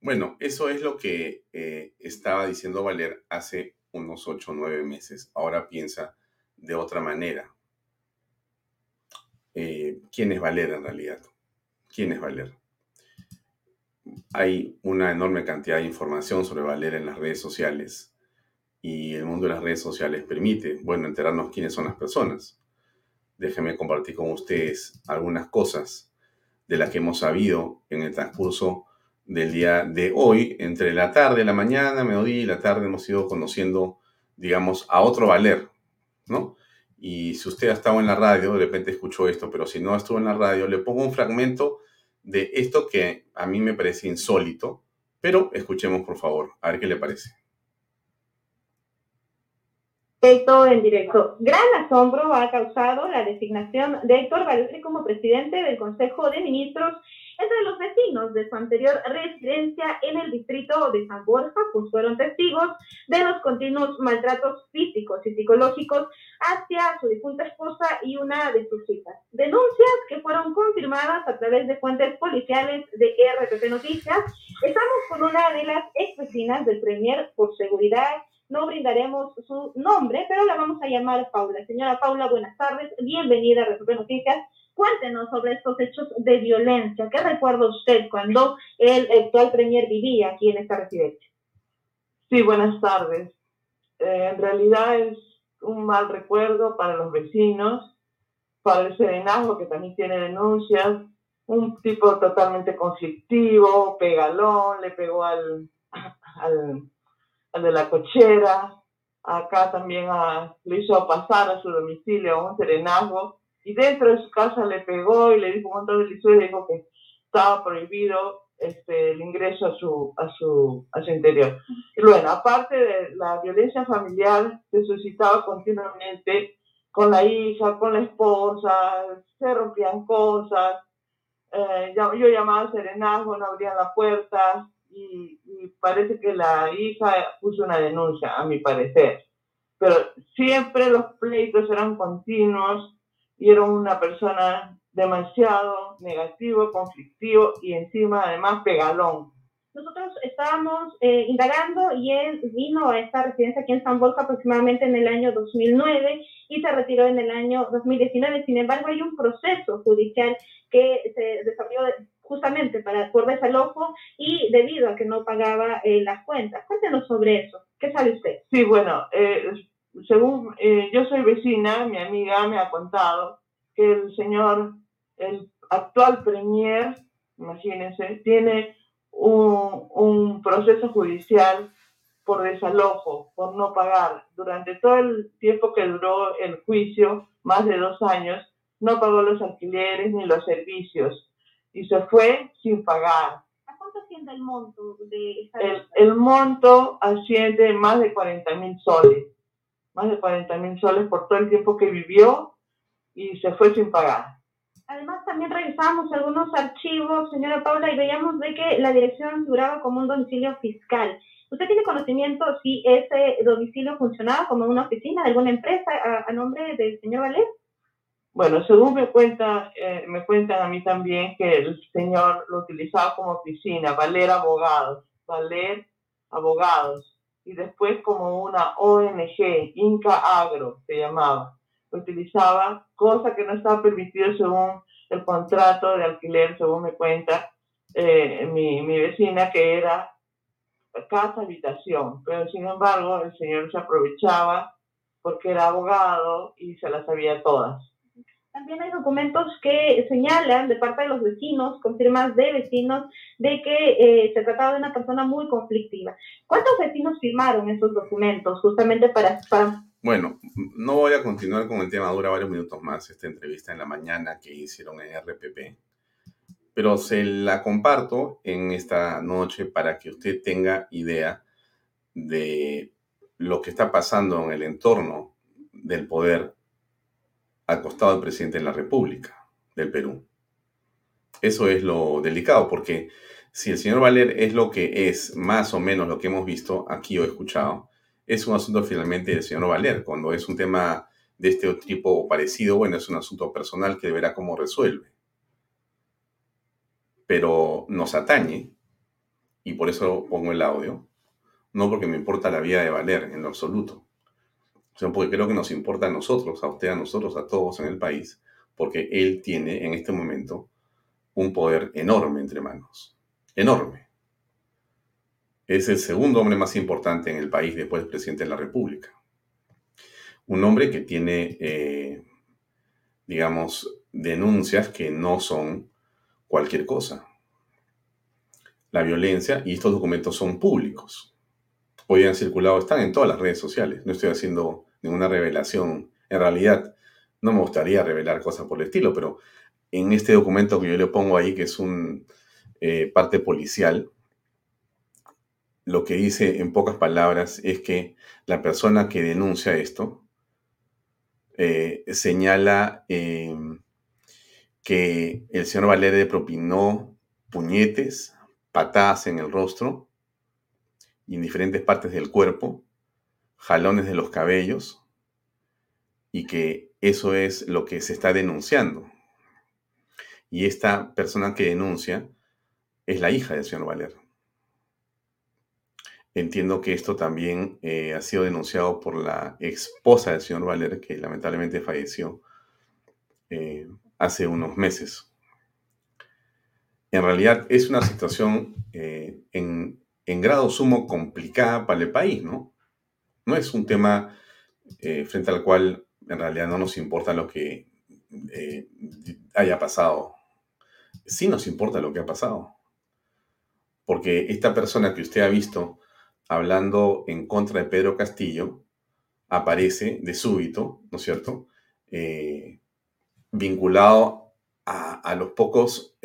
Bueno, eso es lo que eh, estaba diciendo Valer hace unos ocho o nueve meses. Ahora piensa de otra manera. Eh, ¿Quién es Valer en realidad? ¿Quién es Valer? Hay una enorme cantidad de información sobre Valer en las redes sociales y el mundo de las redes sociales permite, bueno, enterarnos quiénes son las personas. Déjenme compartir con ustedes algunas cosas de las que hemos sabido en el transcurso del día de hoy, entre la tarde, la mañana, mediodía y la tarde hemos ido conociendo, digamos, a otro Valer, ¿no? Y si usted ha estado en la radio, de repente escuchó esto, pero si no estuvo en la radio, le pongo un fragmento de esto que a mí me parece insólito, pero escuchemos por favor, a ver qué le parece. Esto en directo. Gran asombro ha causado la designación de Héctor Valer como presidente del Consejo de Ministros entre los vecinos de su anterior residencia en el distrito de San Borja, pues fueron testigos de los continuos maltratos físicos y psicológicos hacia su difunta esposa y una de sus hijas. Denuncias que fueron confirmadas a través de fuentes policiales de RPP Noticias. Estamos con una de las ex vecinas del Premier por seguridad. No brindaremos su nombre, pero la vamos a llamar Paula. Señora Paula, buenas tardes. Bienvenida a RPP Noticias. Cuéntenos sobre estos hechos de violencia. ¿Qué recuerda usted cuando el actual premier vivía aquí en esta residencia? Sí, buenas tardes. Eh, en realidad es un mal recuerdo para los vecinos, para el serenazgo que también tiene denuncias, un tipo totalmente conflictivo, pegalón, le pegó al, al, de la cochera, acá también le hizo pasar a su domicilio a un serenazgo y dentro de su casa le pegó y le dijo un montón de lisuras y dijo que estaba prohibido este, el ingreso a su, a su, a su interior. Y bueno, aparte de la violencia familiar, se suscitaba continuamente con la hija, con la esposa, se rompían cosas, eh, yo, llamaba a serenazgo, no abrían la puerta y, y, parece que la hija puso una denuncia, a mi parecer. Pero siempre los pleitos eran continuos y era una persona demasiado negativo, conflictivo y encima además pegalón. Nosotros estábamos eh, indagando y él vino a esta residencia aquí en San Borja aproximadamente en el año 2009 y se retiró en el año 2019. Sin embargo, hay un proceso judicial que se desarrolló justamente para, por desalojo y debido a que no pagaba eh, las cuentas. Cuéntenos sobre eso. ¿Qué sabe usted? Sí, bueno, eh, según yo soy vecina, mi amiga me ha contado que el señor, el actual premier, imagínense, tiene un, proceso judicial por desalojo, por no pagar. Durante todo el tiempo que duró el juicio, más de dos años, no pagó los alquileres ni los servicios y se fue sin pagar. ¿A cuánto asciende el monto de esta el, el monto asciende más de 40 mil soles, más de 40 mil soles por todo el tiempo que vivió y se fue sin pagar. Además, también revisamos algunos archivos, señora Paula, y veíamos de que la dirección figuraba como un domicilio fiscal. ¿Usted tiene conocimiento si ese domicilio funcionaba como una oficina de alguna empresa a, nombre del señor Valer? Bueno, según me cuenta, eh, me cuentan a mí también que el señor lo utilizaba como oficina, Valer Abogados, Valer Abogados, y después como una ONG, Inca Agro, se llamaba utilizaba, cosa que no estaba permitido según el contrato de alquiler, según me cuenta eh, mi, mi vecina, que era casa habitación. Pero sin embargo, el señor se aprovechaba porque era abogado y se las sabía todas. También hay documentos que señalan de parte de los vecinos, con firmas de vecinos, de que eh, se trataba de una persona muy conflictiva. ¿Cuántos vecinos firmaron esos documentos justamente para, para bueno, no voy a continuar con el tema, dura varios minutos más esta entrevista en la mañana que hicieron en RPP, pero se la comparto en esta noche para que usted tenga idea de lo que está pasando en el entorno del poder al costado del presidente de la República del Perú. Eso es lo delicado, porque si el señor Valer es lo que es, más o menos lo que hemos visto aquí o escuchado, es un asunto finalmente del señor Valer. Cuando es un tema de este tipo o parecido, bueno, es un asunto personal que verá cómo resuelve. Pero nos atañe, y por eso pongo el audio, no porque me importa la vida de Valer en lo absoluto, porque creo que nos importa a nosotros, a usted, a nosotros, a todos en el país, porque él tiene en este momento un poder enorme entre manos. Enorme es el segundo hombre más importante en el país después del presidente de la República. Un hombre que tiene, eh, digamos, denuncias que no son cualquier cosa. La violencia, y estos documentos son públicos. Hoy han circulado, están en todas las redes sociales. No estoy haciendo ninguna revelación. En realidad, no me gustaría revelar cosas por el estilo, pero en este documento que yo le pongo ahí, que es un eh, parte policial, lo que dice en pocas palabras es que la persona que denuncia esto eh, señala em, que el señor Valerde propinó puñetes, patadas en el rostro y en diferentes partes del cuerpo, jalones de los cabellos, y que eso es lo que se está denunciando. Y esta persona que denuncia es la hija del señor Valerde. Entiendo que esto también eh, ha sido denunciado por la esposa del señor Valer, que lamentablemente falleció eh, hace unos meses. En realidad es una situación eh, en, grado sumo complicada para el país, ¿no? No es un tema eh, frente al cual en realidad no nos importa lo que eh, haya pasado. Sí nos importa lo que ha pasado. Porque esta persona que usted ha visto hablando en contra de Pedro Castillo aparece de súbito, ¿no es cierto? Eh, vinculado a, los pocos,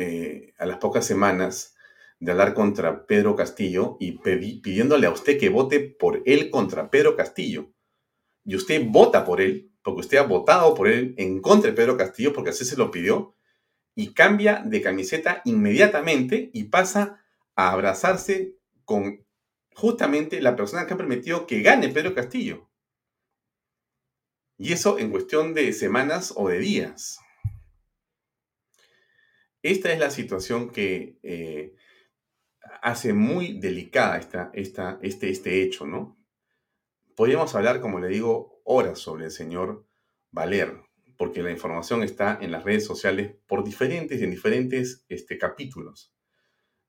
a las pocas semanas de hablar contra Pedro Castillo y pidiéndole a usted que vote por él contra Pedro Castillo. Y usted vota por él, porque usted ha votado por él en contra de Pedro Castillo, porque así se lo pidió, y cambia de camiseta inmediatamente y pasa a abrazarse con justamente la persona que ha permitido que gane Pedro Castillo. Y eso en cuestión de semanas o de días. Esta es la situación que eh, hace muy delicada esta, esta, este, este hecho, ¿no? Podríamos hablar, como le digo, horas sobre el señor Valer, porque la información está en las redes sociales por diferentes y en diferentes este, capítulos.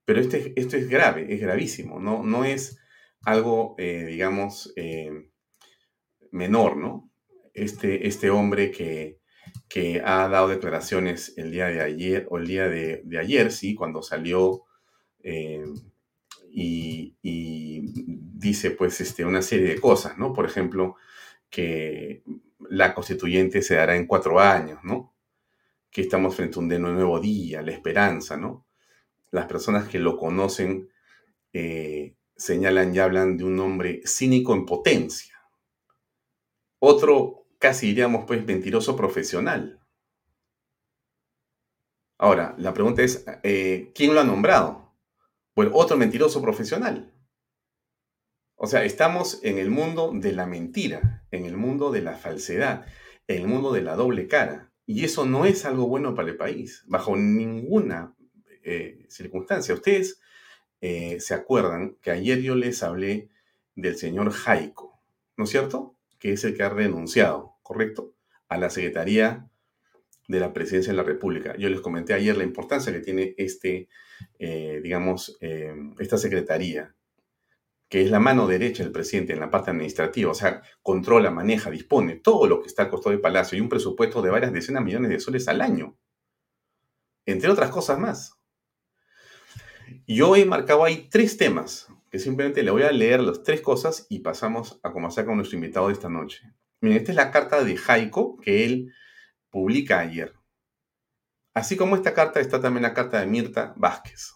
Pero este, esto es grave, es gravísimo, no, no es algo, eh, digamos, eh, menor, ¿no? Este, este hombre que, que, ha dado declaraciones el día de ayer, o el día de, ayer, sí, cuando salió eh, y, dice, pues, este, una serie de cosas, ¿no? Por ejemplo, que la constituyente se dará en cuatro años, ¿no? Que estamos frente a un nuevo día, la esperanza, ¿no? las personas que lo conocen eh, señalan y hablan de un hombre cínico en potencia. Otro, casi diríamos, pues, mentiroso profesional. Ahora, la pregunta es, eh, ¿quién lo ha nombrado? Pues otro mentiroso profesional. O sea, estamos en el mundo de la mentira, en el mundo de la falsedad, en el mundo de la doble cara. Y eso no es algo bueno para el país, bajo ninguna eh, circunstancia. Ustedes eh, se acuerdan que ayer yo les hablé del señor Jaico, ¿no es cierto? Que es el que ha renunciado, ¿correcto? A la Secretaría de la Presidencia de la República. Yo les comenté ayer la importancia que tiene este, eh, digamos, esta Secretaría, que es la mano derecha del presidente en la parte administrativa, o sea, controla, maneja, dispone todo lo que está a costo del Palacio y un presupuesto de varias decenas de millones de soles al año, entre otras cosas más. Yo he marcado ahí tres temas, que simplemente le voy a leer las tres cosas y pasamos a conversar con nuestro invitado de esta noche. Miren, esta es la carta de Jaico que él publica ayer. Así como esta carta está también la carta de Mirta Vázquez,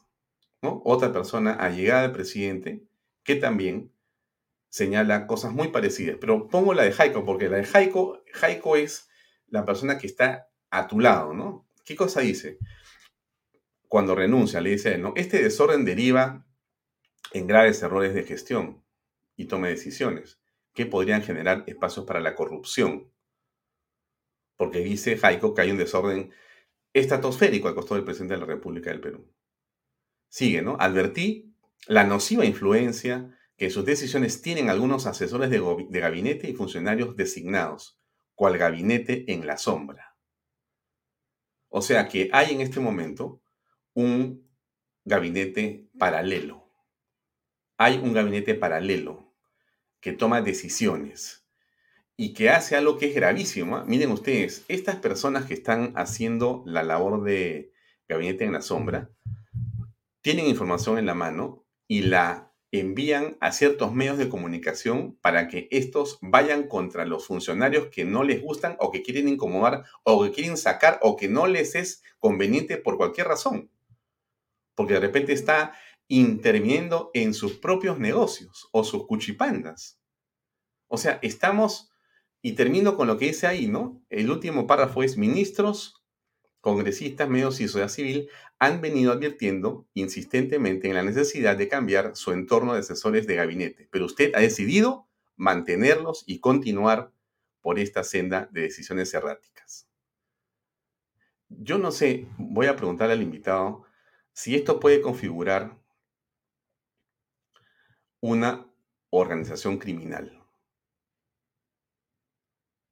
otra persona allegada al presidente que también señala cosas muy parecidas. Pero pongo la de Jaico porque la de Jaico, Jaico es la persona que está a tu lado, ¿no? ¿Qué cosa dice? cuando renuncia, le dice ¿no? Este desorden deriva en graves errores de gestión y tome decisiones que podrían generar espacios para la corrupción. Porque dice Jaico que hay un desorden estratosférico al costado del presidente de la República del Perú. Sigue, ¿no? Advertí la nociva influencia que sus decisiones tienen algunos asesores de, de gabinete y funcionarios designados, cual gabinete en la sombra. O sea que hay en este momento un gabinete paralelo. Hay un gabinete paralelo que toma decisiones y que hace algo que es gravísimo. ¿ah? Miren ustedes, estas personas que están haciendo la labor de gabinete en la sombra, tienen información en la mano y la envían a ciertos medios de comunicación para que estos vayan contra los funcionarios que no les gustan o que quieren incomodar o que quieren sacar o que no les es conveniente por cualquier razón porque de repente está interviniendo en sus propios negocios o sus cuchipandas. O sea, estamos, y termino con lo que dice ahí, ¿no? El último párrafo es, ministros, congresistas, medios y sociedad civil han venido advirtiendo insistentemente en la necesidad de cambiar su entorno de asesores de gabinete, pero usted ha decidido mantenerlos y continuar por esta senda de decisiones erráticas. Yo no sé, voy a preguntarle al invitado, si esto puede configurar una organización criminal.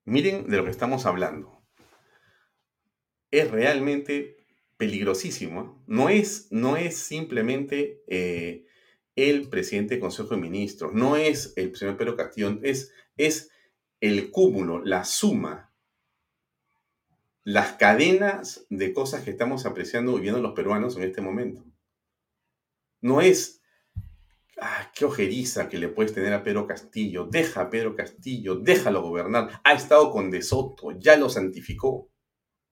Miren de lo que estamos hablando. es realmente peligrosísimo. No es, no es simplemente eh, el presidente del Consejo de Ministros, no es el señor Pedro Castillo, es, es el cúmulo, la suma, las cadenas de cosas que estamos apreciando y viendo los peruanos en este momento. No es, ah, qué ojeriza que le puedes tener a Pedro Castillo, deja a Pedro Castillo, déjalo gobernar, ha estado con De Soto, ya lo santificó.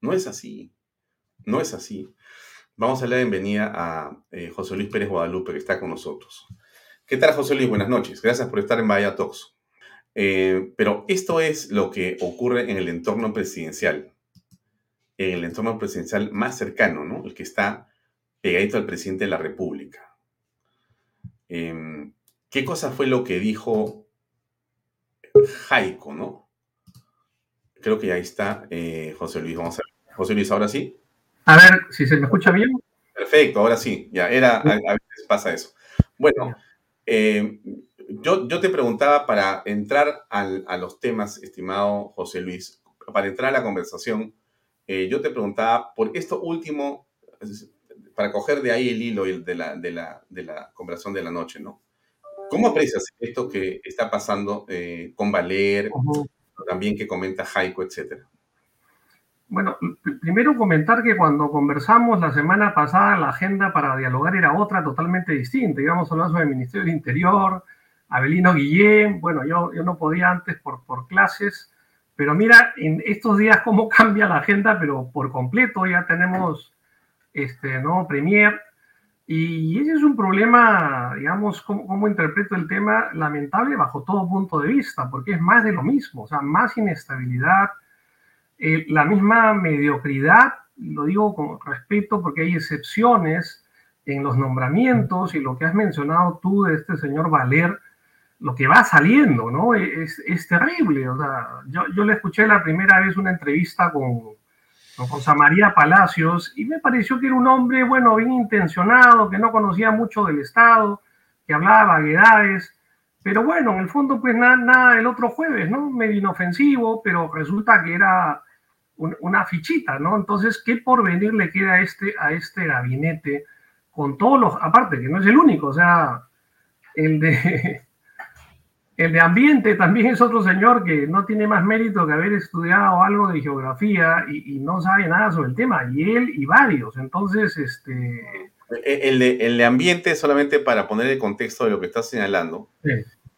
No es así, no es así. Vamos a darle la bienvenida a eh, José Luis Pérez Guadalupe, que está con nosotros. ¿Qué tal, José Luis? Buenas noches. Gracias por estar en Bahía Talks. Eh, pero esto es lo que ocurre en el entorno presidencial, en el entorno presidencial más cercano, ¿no? El que está pegadito al presidente de la República. Em, ¿Qué cosa fue lo que dijo Jaico, no? Creo que ahí está eh, José Luis. Vamos a ver. José Luis, ahora sí. A ver si se me escucha bien. Perfecto, ahora sí. Ya era, a, veces pasa eso. Bueno, eh, yo, yo, te preguntaba para entrar a los temas, estimado José Luis, para entrar a la conversación, eh, yo te preguntaba por esto último, para coger de ahí el hilo de la, de la, de la conversación de la noche, ¿no? ¿Cómo aprecias esto que está pasando eh, con Valer, también que comenta Jaico, etcétera? Bueno, primero comentar que cuando conversamos la semana pasada, la agenda para dialogar era otra totalmente distinta. Íbamos a hablar sobre el Ministerio del Interior, Abelino Guillén, bueno, yo, yo no podía antes por, por clases, pero mira, en estos días cómo cambia la agenda, pero por completo ya tenemos este, ¿no? Premier, y ese es un problema, digamos, cómo, cómo interpreto el tema, lamentable bajo todo punto de vista, porque es más de lo mismo, o sea, más inestabilidad, eh, la misma mediocridad, lo digo con respeto porque hay excepciones en los nombramientos y lo que has mencionado tú de este señor Valer, lo que va saliendo, ¿no? Es, es terrible. O sea, yo, yo, le escuché la primera vez una entrevista con, José María Palacios y me pareció que era un hombre, bueno, bien intencionado, que no conocía mucho del Estado, que hablaba vaguedades, pero bueno, en el fondo, pues nada, nada el otro jueves, ¿no? Medio inofensivo, pero resulta que era una fichita, ¿no? Entonces, ¿qué porvenir le queda a este, a este gabinete con todos los, aparte que no es el único, o sea, el de, el de ambiente también es otro señor que no tiene más mérito que haber estudiado algo de geografía y, y no sabe nada sobre el tema, y él y varios, entonces, este... El de, el de ambiente, solamente para poner el contexto de lo que está señalando, sí.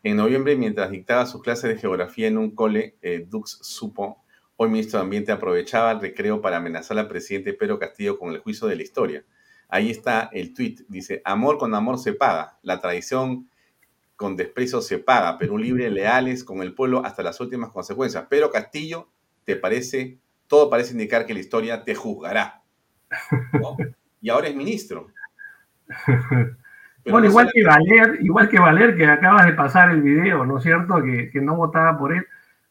en noviembre, mientras dictaba sus clases de geografía en un cole, eh, Dux supo Hoy ministro de Ambiente aprovechaba el recreo para amenazar al presidente Pedro Castillo con el juicio de la historia. Ahí está el tuit. Dice, amor con amor se paga. La traición con desprecio se paga. Perú libre, leales con el pueblo hasta las últimas consecuencias. Pero Castillo, te parece, todo parece indicar que la historia te juzgará. ¿no? Y ahora es ministro. Pero bueno, no igual que, Valer, igual que Valer, que acabas de pasar el video, ¿no es cierto? Que, que no votaba por él.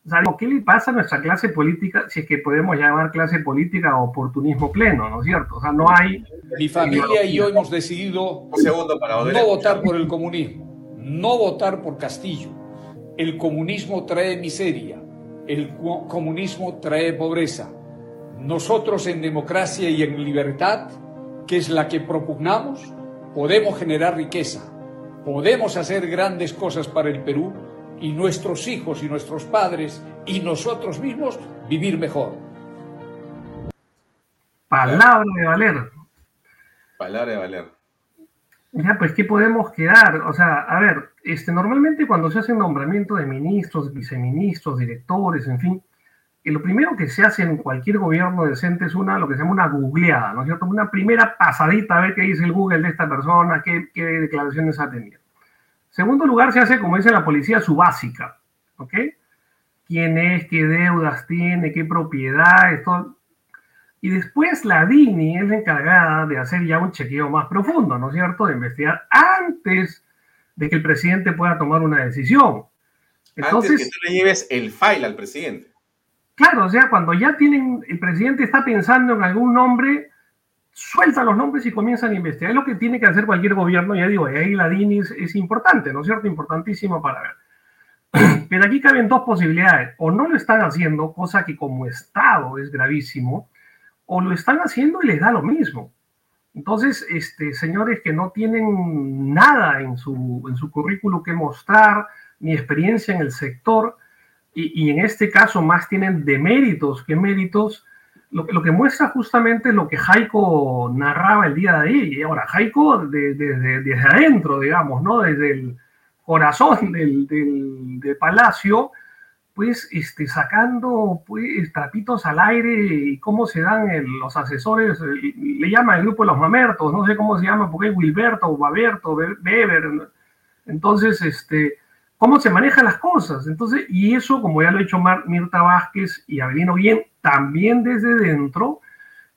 O sea, ¿qué le pasa a nuestra clase política, si es que podemos llamar clase política oportunismo pleno, ¿no es cierto? O sea, no hay... Mi familia y yo hemos decidido para no votar por el comunismo, no votar por Castillo. El comunismo trae miseria, el comunismo trae pobreza. Nosotros en democracia y en libertad, que es la que propugnamos, podemos generar riqueza, podemos hacer grandes cosas para el Perú y nuestros hijos y nuestros padres y nosotros mismos vivir mejor. Palabra de Valer. Palabra de Valer. Ya, pues, ¿qué podemos quedar? O sea, a ver, este, normalmente cuando se hace un nombramiento de ministros, viceministros, directores, en fin, y lo primero que se hace en cualquier gobierno decente es una, lo que se llama una googleada, ¿no es cierto? Una primera pasadita a ver qué dice el Google de esta persona, qué, qué declaraciones ha tenido. Segundo lugar, se hace, como dice la policía, su básica. ¿Ok? ¿Quién es? ¿Qué deudas tiene? ¿Qué propiedades? Todo. Y después la DINI es la encargada de hacer ya un chequeo más profundo, ¿no es cierto? De investigar antes de que el presidente pueda tomar una decisión. Entonces, antes que tú le lleves el file al presidente. Claro, o sea, cuando ya tienen, el presidente está pensando en algún nombre, suelta los nombres y comienzan a investigar. Es lo que tiene que hacer cualquier gobierno, ya digo, y ahí la DINI es, es importante, ¿no es cierto? Importantísimo para ver. Pero aquí caben dos posibilidades. O no lo están haciendo, cosa que como Estado es gravísimo, o lo están haciendo y les da lo mismo. Entonces, este, señores que no tienen nada en su, en su currículo que mostrar, ni experiencia en el sector, y, en este caso más tienen deméritos que méritos, lo, que muestra justamente lo que Jaiko narraba el día de ahí. Y ahora, Jaiko desde adentro, digamos, ¿no? Desde el corazón del, del, del palacio, pues este, sacando pues, trapitos al aire y cómo se dan los asesores, le llama el grupo de los mamertos, no sé cómo se llama, porque es Wilberto Baberto, Weber. Entonces, este, cómo se manejan las cosas. Entonces, y eso, como ya lo ha hecho Mirta Vázquez y Avelino Bien, también desde dentro,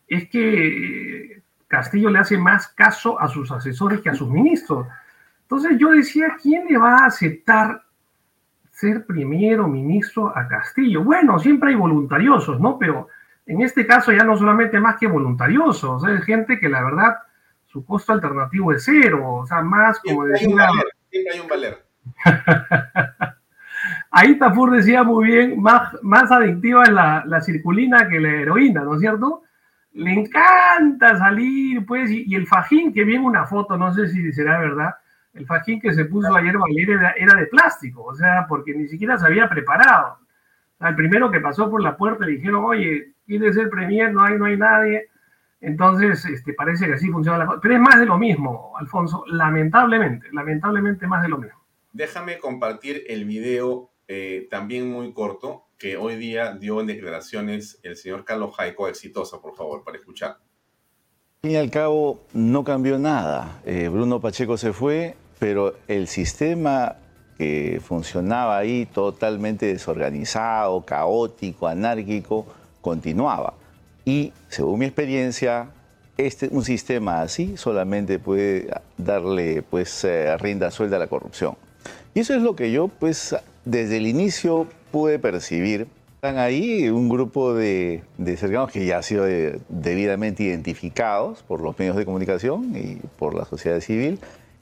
es que Castillo le hace más caso a sus asesores que a sus ministros. Entonces yo decía, ¿quién le va a aceptar ser primero ministro a Castillo. Bueno, siempre hay voluntariosos, ¿no? Pero en este caso ya no solamente más que voluntariosos, hay gente que la verdad su costo alternativo es cero, o sea, más como decir... Siempre hay un valer. Ahí Tafur decía muy bien, más, más adictiva es la, la, circulina que la heroína, ¿no es cierto? Le encanta salir, pues, y, y el fajín, que viene una foto, no sé si será verdad, el fajín que se puso ayer Valer era, de plástico, o sea, porque ni siquiera se había preparado. Al primero que pasó por la puerta le dijeron, oye, ¿quieres ser premier? No hay, no hay nadie. Entonces, este, parece que así funciona la cosa. Pero es más de lo mismo, Alfonso, lamentablemente, lamentablemente más de lo mismo. Déjame compartir el video eh, también muy corto que hoy día dio en declaraciones el señor Carlos Jaico, exitosa, por favor, para escuchar. Fin y al cabo, no cambió nada. Eh, Bruno Pacheco se fue, pero el sistema que funcionaba ahí totalmente desorganizado, caótico, anárquico, continuaba. Y según mi experiencia, este, un sistema así solamente puede darle pues, eh, rienda suelta a la corrupción. Y eso es lo que yo pues, desde el inicio pude percibir están ahí un grupo de, cercanos que ya ha sido debidamente identificados por los medios de comunicación y por la sociedad civil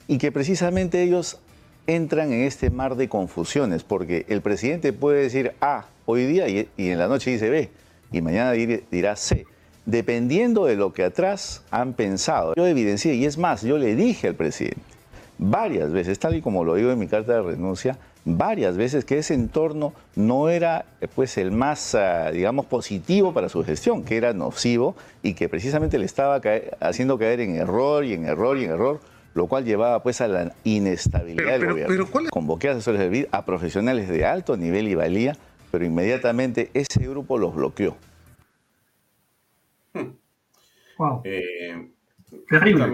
y que precisamente ellos entran en este mar de confusiones porque el presidente puede decir A hoy día y, en la noche dice B y mañana dirá C dependiendo de lo que atrás han pensado. Yo evidencié, y es más, yo le dije al presidente varias veces, tal y como lo digo en mi carta de renuncia, varias veces que ese entorno no era pues el más, ah, digamos, positivo para su gestión, que era nocivo y que precisamente le estaba haciendo caer en error y en error y en error, lo cual llevaba pues a la inestabilidad del gobierno. Convoqué a asesores de BID, a profesionales de alto nivel y valía, pero inmediatamente ese grupo los bloqueó. Wow. Eh, Terrible.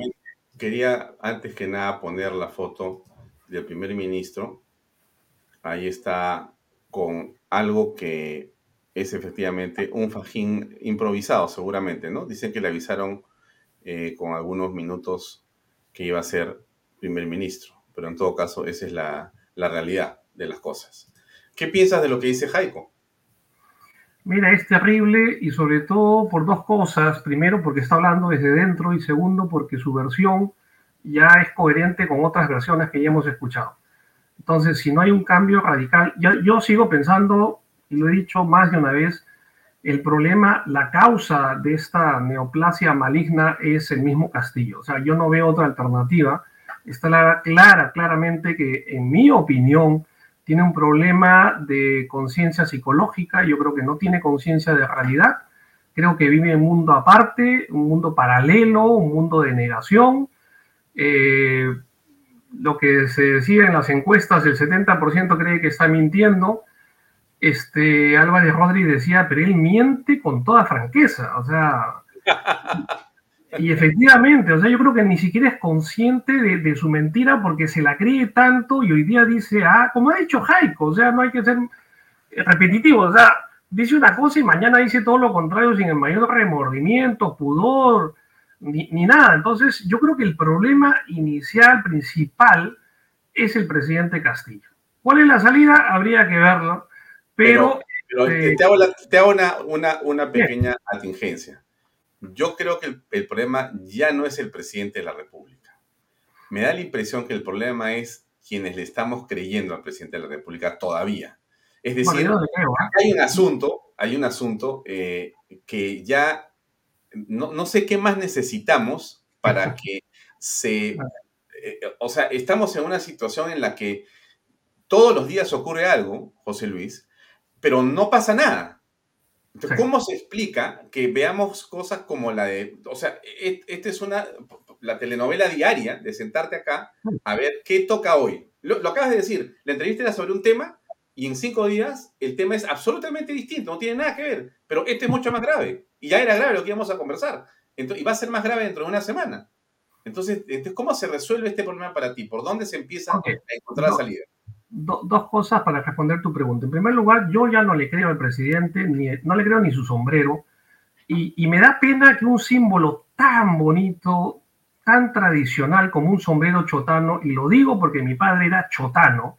Quería antes que nada poner la foto del primer ministro ahí está con algo que es efectivamente un fajín improvisado, seguramente, ¿no? Dicen que le avisaron eh, con algunos minutos que iba a ser primer ministro, pero en todo caso esa es la, la realidad de las cosas. ¿Qué piensas de lo que dice Jaico? Mira, es terrible y sobre todo por dos cosas. Primero, porque está hablando desde dentro y segundo, porque su versión ya es coherente con otras versiones que ya hemos escuchado. Entonces, si no hay un cambio radical, yo, sigo pensando, y lo he dicho más de una vez, el problema, la causa de esta neoplasia maligna es el mismo Castillo. O sea, yo no veo otra alternativa. Está clara, claramente que, en mi opinión, tiene un problema de conciencia psicológica. Yo creo que no tiene conciencia de realidad. Creo que vive en un mundo aparte, un mundo paralelo, un mundo de negación. Eh, lo que se decía en las encuestas, el 70% cree que está mintiendo. Este, Álvarez Rodríguez decía, pero él miente con toda franqueza, o sea, y efectivamente, o sea, yo creo que ni siquiera es consciente de, su mentira porque se la cree tanto y hoy día dice, ah, como ha dicho Jaico, o sea, no hay que ser repetitivo, o sea, dice una cosa y mañana dice todo lo contrario sin el mayor remordimiento, pudor, ni, nada. Entonces, yo creo que el problema inicial, principal, es el presidente Castillo. ¿Cuál es la salida? Habría que verlo, pero... Eh, te hago, una, una, pequeña atingencia. Yo creo que el, problema ya no es el presidente de la República. Me da la impresión que el problema es quienes le estamos creyendo al presidente de la República todavía. Es decir, ¿eh? hay un asunto, hay un asunto eh, que ya no, no sé qué más necesitamos para que se... eh, o sea, estamos en una situación en la que todos los días ocurre algo, José Luis, pero no pasa nada. Entonces. ¿cómo se explica que veamos cosas como la de, o sea, e- esta es una, la telenovela diaria de sentarte acá a ver qué toca hoy? Lo, lo acabas de decir, la entrevista era sobre un tema y en cinco días el tema es absolutamente distinto, no tiene nada que ver, pero este es mucho más grave y ya era grave lo que íbamos a conversar Ento- y va a ser más grave dentro de una semana. Entonces, entonces, ¿cómo se resuelve este problema para ti? ¿Por dónde se empieza Ok. a encontrar la salida? Do- dos cosas para responder tu pregunta. En primer lugar, yo ya no le creo al presidente, ni, no le creo ni su sombrero, y, y me da pena que un símbolo tan bonito, tan tradicional como un sombrero chotano, y lo digo porque mi padre era chotano,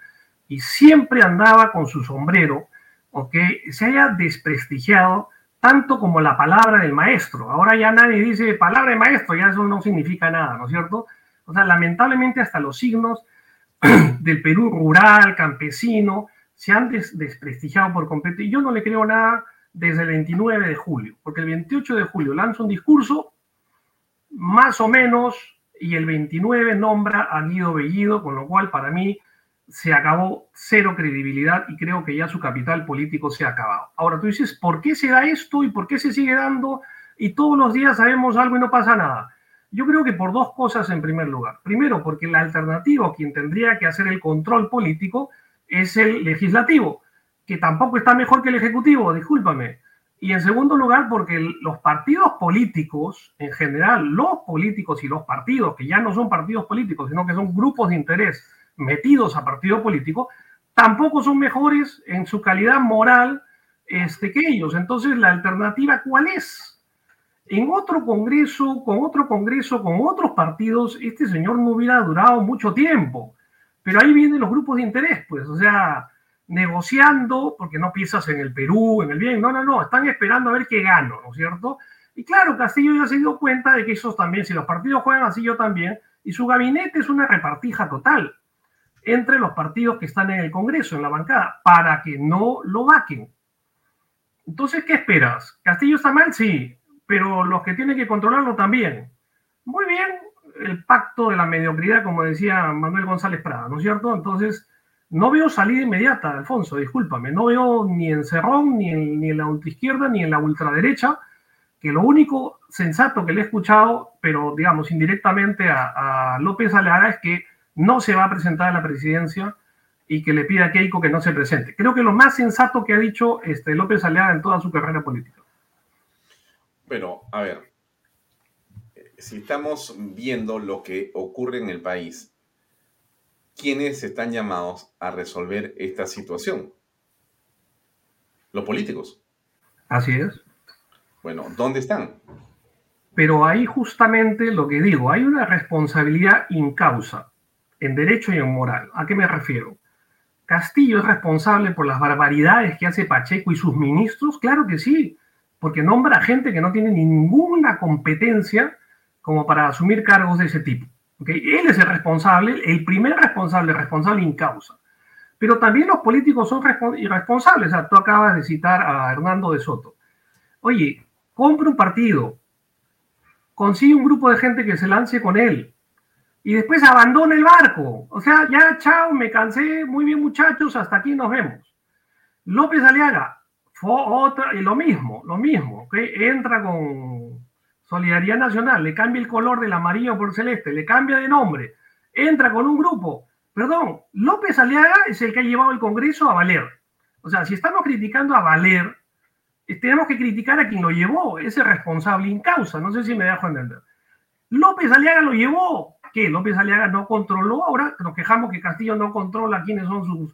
y siempre andaba con su sombrero, ¿ok? se haya desprestigiado tanto como la palabra del maestro. Ahora ya nadie dice palabra de maestro, ya eso no significa nada, ¿no es cierto? O sea, lamentablemente hasta los signos del Perú rural, campesino, se han des- desprestigiado por completo. Y yo no le creo nada desde el 29 de julio, porque el 28 de julio lanza un discurso, más o menos, y el 29 nombra a Guido Bellido, con lo cual para mí se acabó cero credibilidad y creo que ya su capital político se ha acabado. Ahora tú dices, ¿por qué se da esto y por qué se sigue dando y todos los días sabemos algo y no pasa nada? Yo creo que por dos cosas en primer lugar. Primero, porque la alternativa, quien tendría que hacer el control político, es el legislativo, que tampoco está mejor que el ejecutivo, discúlpame. Y en segundo lugar, porque los partidos políticos, en general, los políticos y los partidos, que ya no son partidos políticos, sino que son grupos de interés metidos a partido político, tampoco son mejores en su calidad moral este, que ellos. Entonces, ¿la alternativa cuál es? En otro congreso, con otro congreso, con otros partidos, este señor no hubiera durado mucho tiempo. Pero ahí vienen los grupos de interés, pues, o sea, negociando, porque no piensas en el Perú, en el bien, no, no, no, están esperando a ver qué gano, ¿no es cierto? Y claro, Castillo ya se dio cuenta de que esos también, si los partidos juegan así, yo también, y su gabinete es una repartija total entre los partidos que están en el Congreso, en la bancada, para que no lo vaquen. Entonces, ¿qué esperas? ¿Castillo está mal? Sí, pero los que tienen que controlarlo también. Muy bien, el pacto de la mediocridad, como decía Manuel González Prada, ¿no es cierto? Entonces, no veo salida inmediata, Alfonso, discúlpame, no veo ni en Cerrón, ni en, ni en la ultraizquierda, ni en la ultraderecha, que lo único sensato que le he escuchado, pero digamos indirectamente a, a López Aleaga, es que no se va a presentar a la presidencia y que le pida a Keiko que no se presente. Creo que lo más sensato que ha dicho este, López Aleaga en toda su carrera política. Pero, a ver, eh, si estamos viendo lo que ocurre en el país, ¿quiénes están llamados a resolver esta situación? Los políticos. Así es. Bueno, ¿dónde están? Pero ahí justamente lo que digo, hay una responsabilidad incausa, en derecho y en moral. ¿A qué me refiero? ¿Castillo es responsable por las barbaridades que hace Pacheco y sus ministros? Claro que sí, porque nombra gente que no tiene ninguna competencia como para asumir cargos de ese tipo. ¿ok? Él es el responsable, el primer responsable, responsable in causa. Pero también los políticos son respo- irresponsables. O tú acabas de citar a Hernando de Soto. Oye, compra un partido, consigue un grupo de gente que se lance con él y después abandona el barco. O sea, ya, chao, me cansé, muy bien muchachos, hasta aquí nos vemos. López Aliaga, fue otra, y lo mismo, lo mismo, ¿ok? Entra con Solidaridad Nacional, le cambia el color del amarillo por celeste, le cambia de nombre, entra con un grupo. Perdón, López Aliaga es el que ha llevado el Congreso a valer. O sea, si estamos criticando a valer, eh, tenemos que criticar a quien lo llevó, ese responsable in causa, no sé si me dejo entender. López Aliaga lo llevó, ¿qué? López Aliaga no controló, ahora nos quejamos que Castillo no controla quiénes son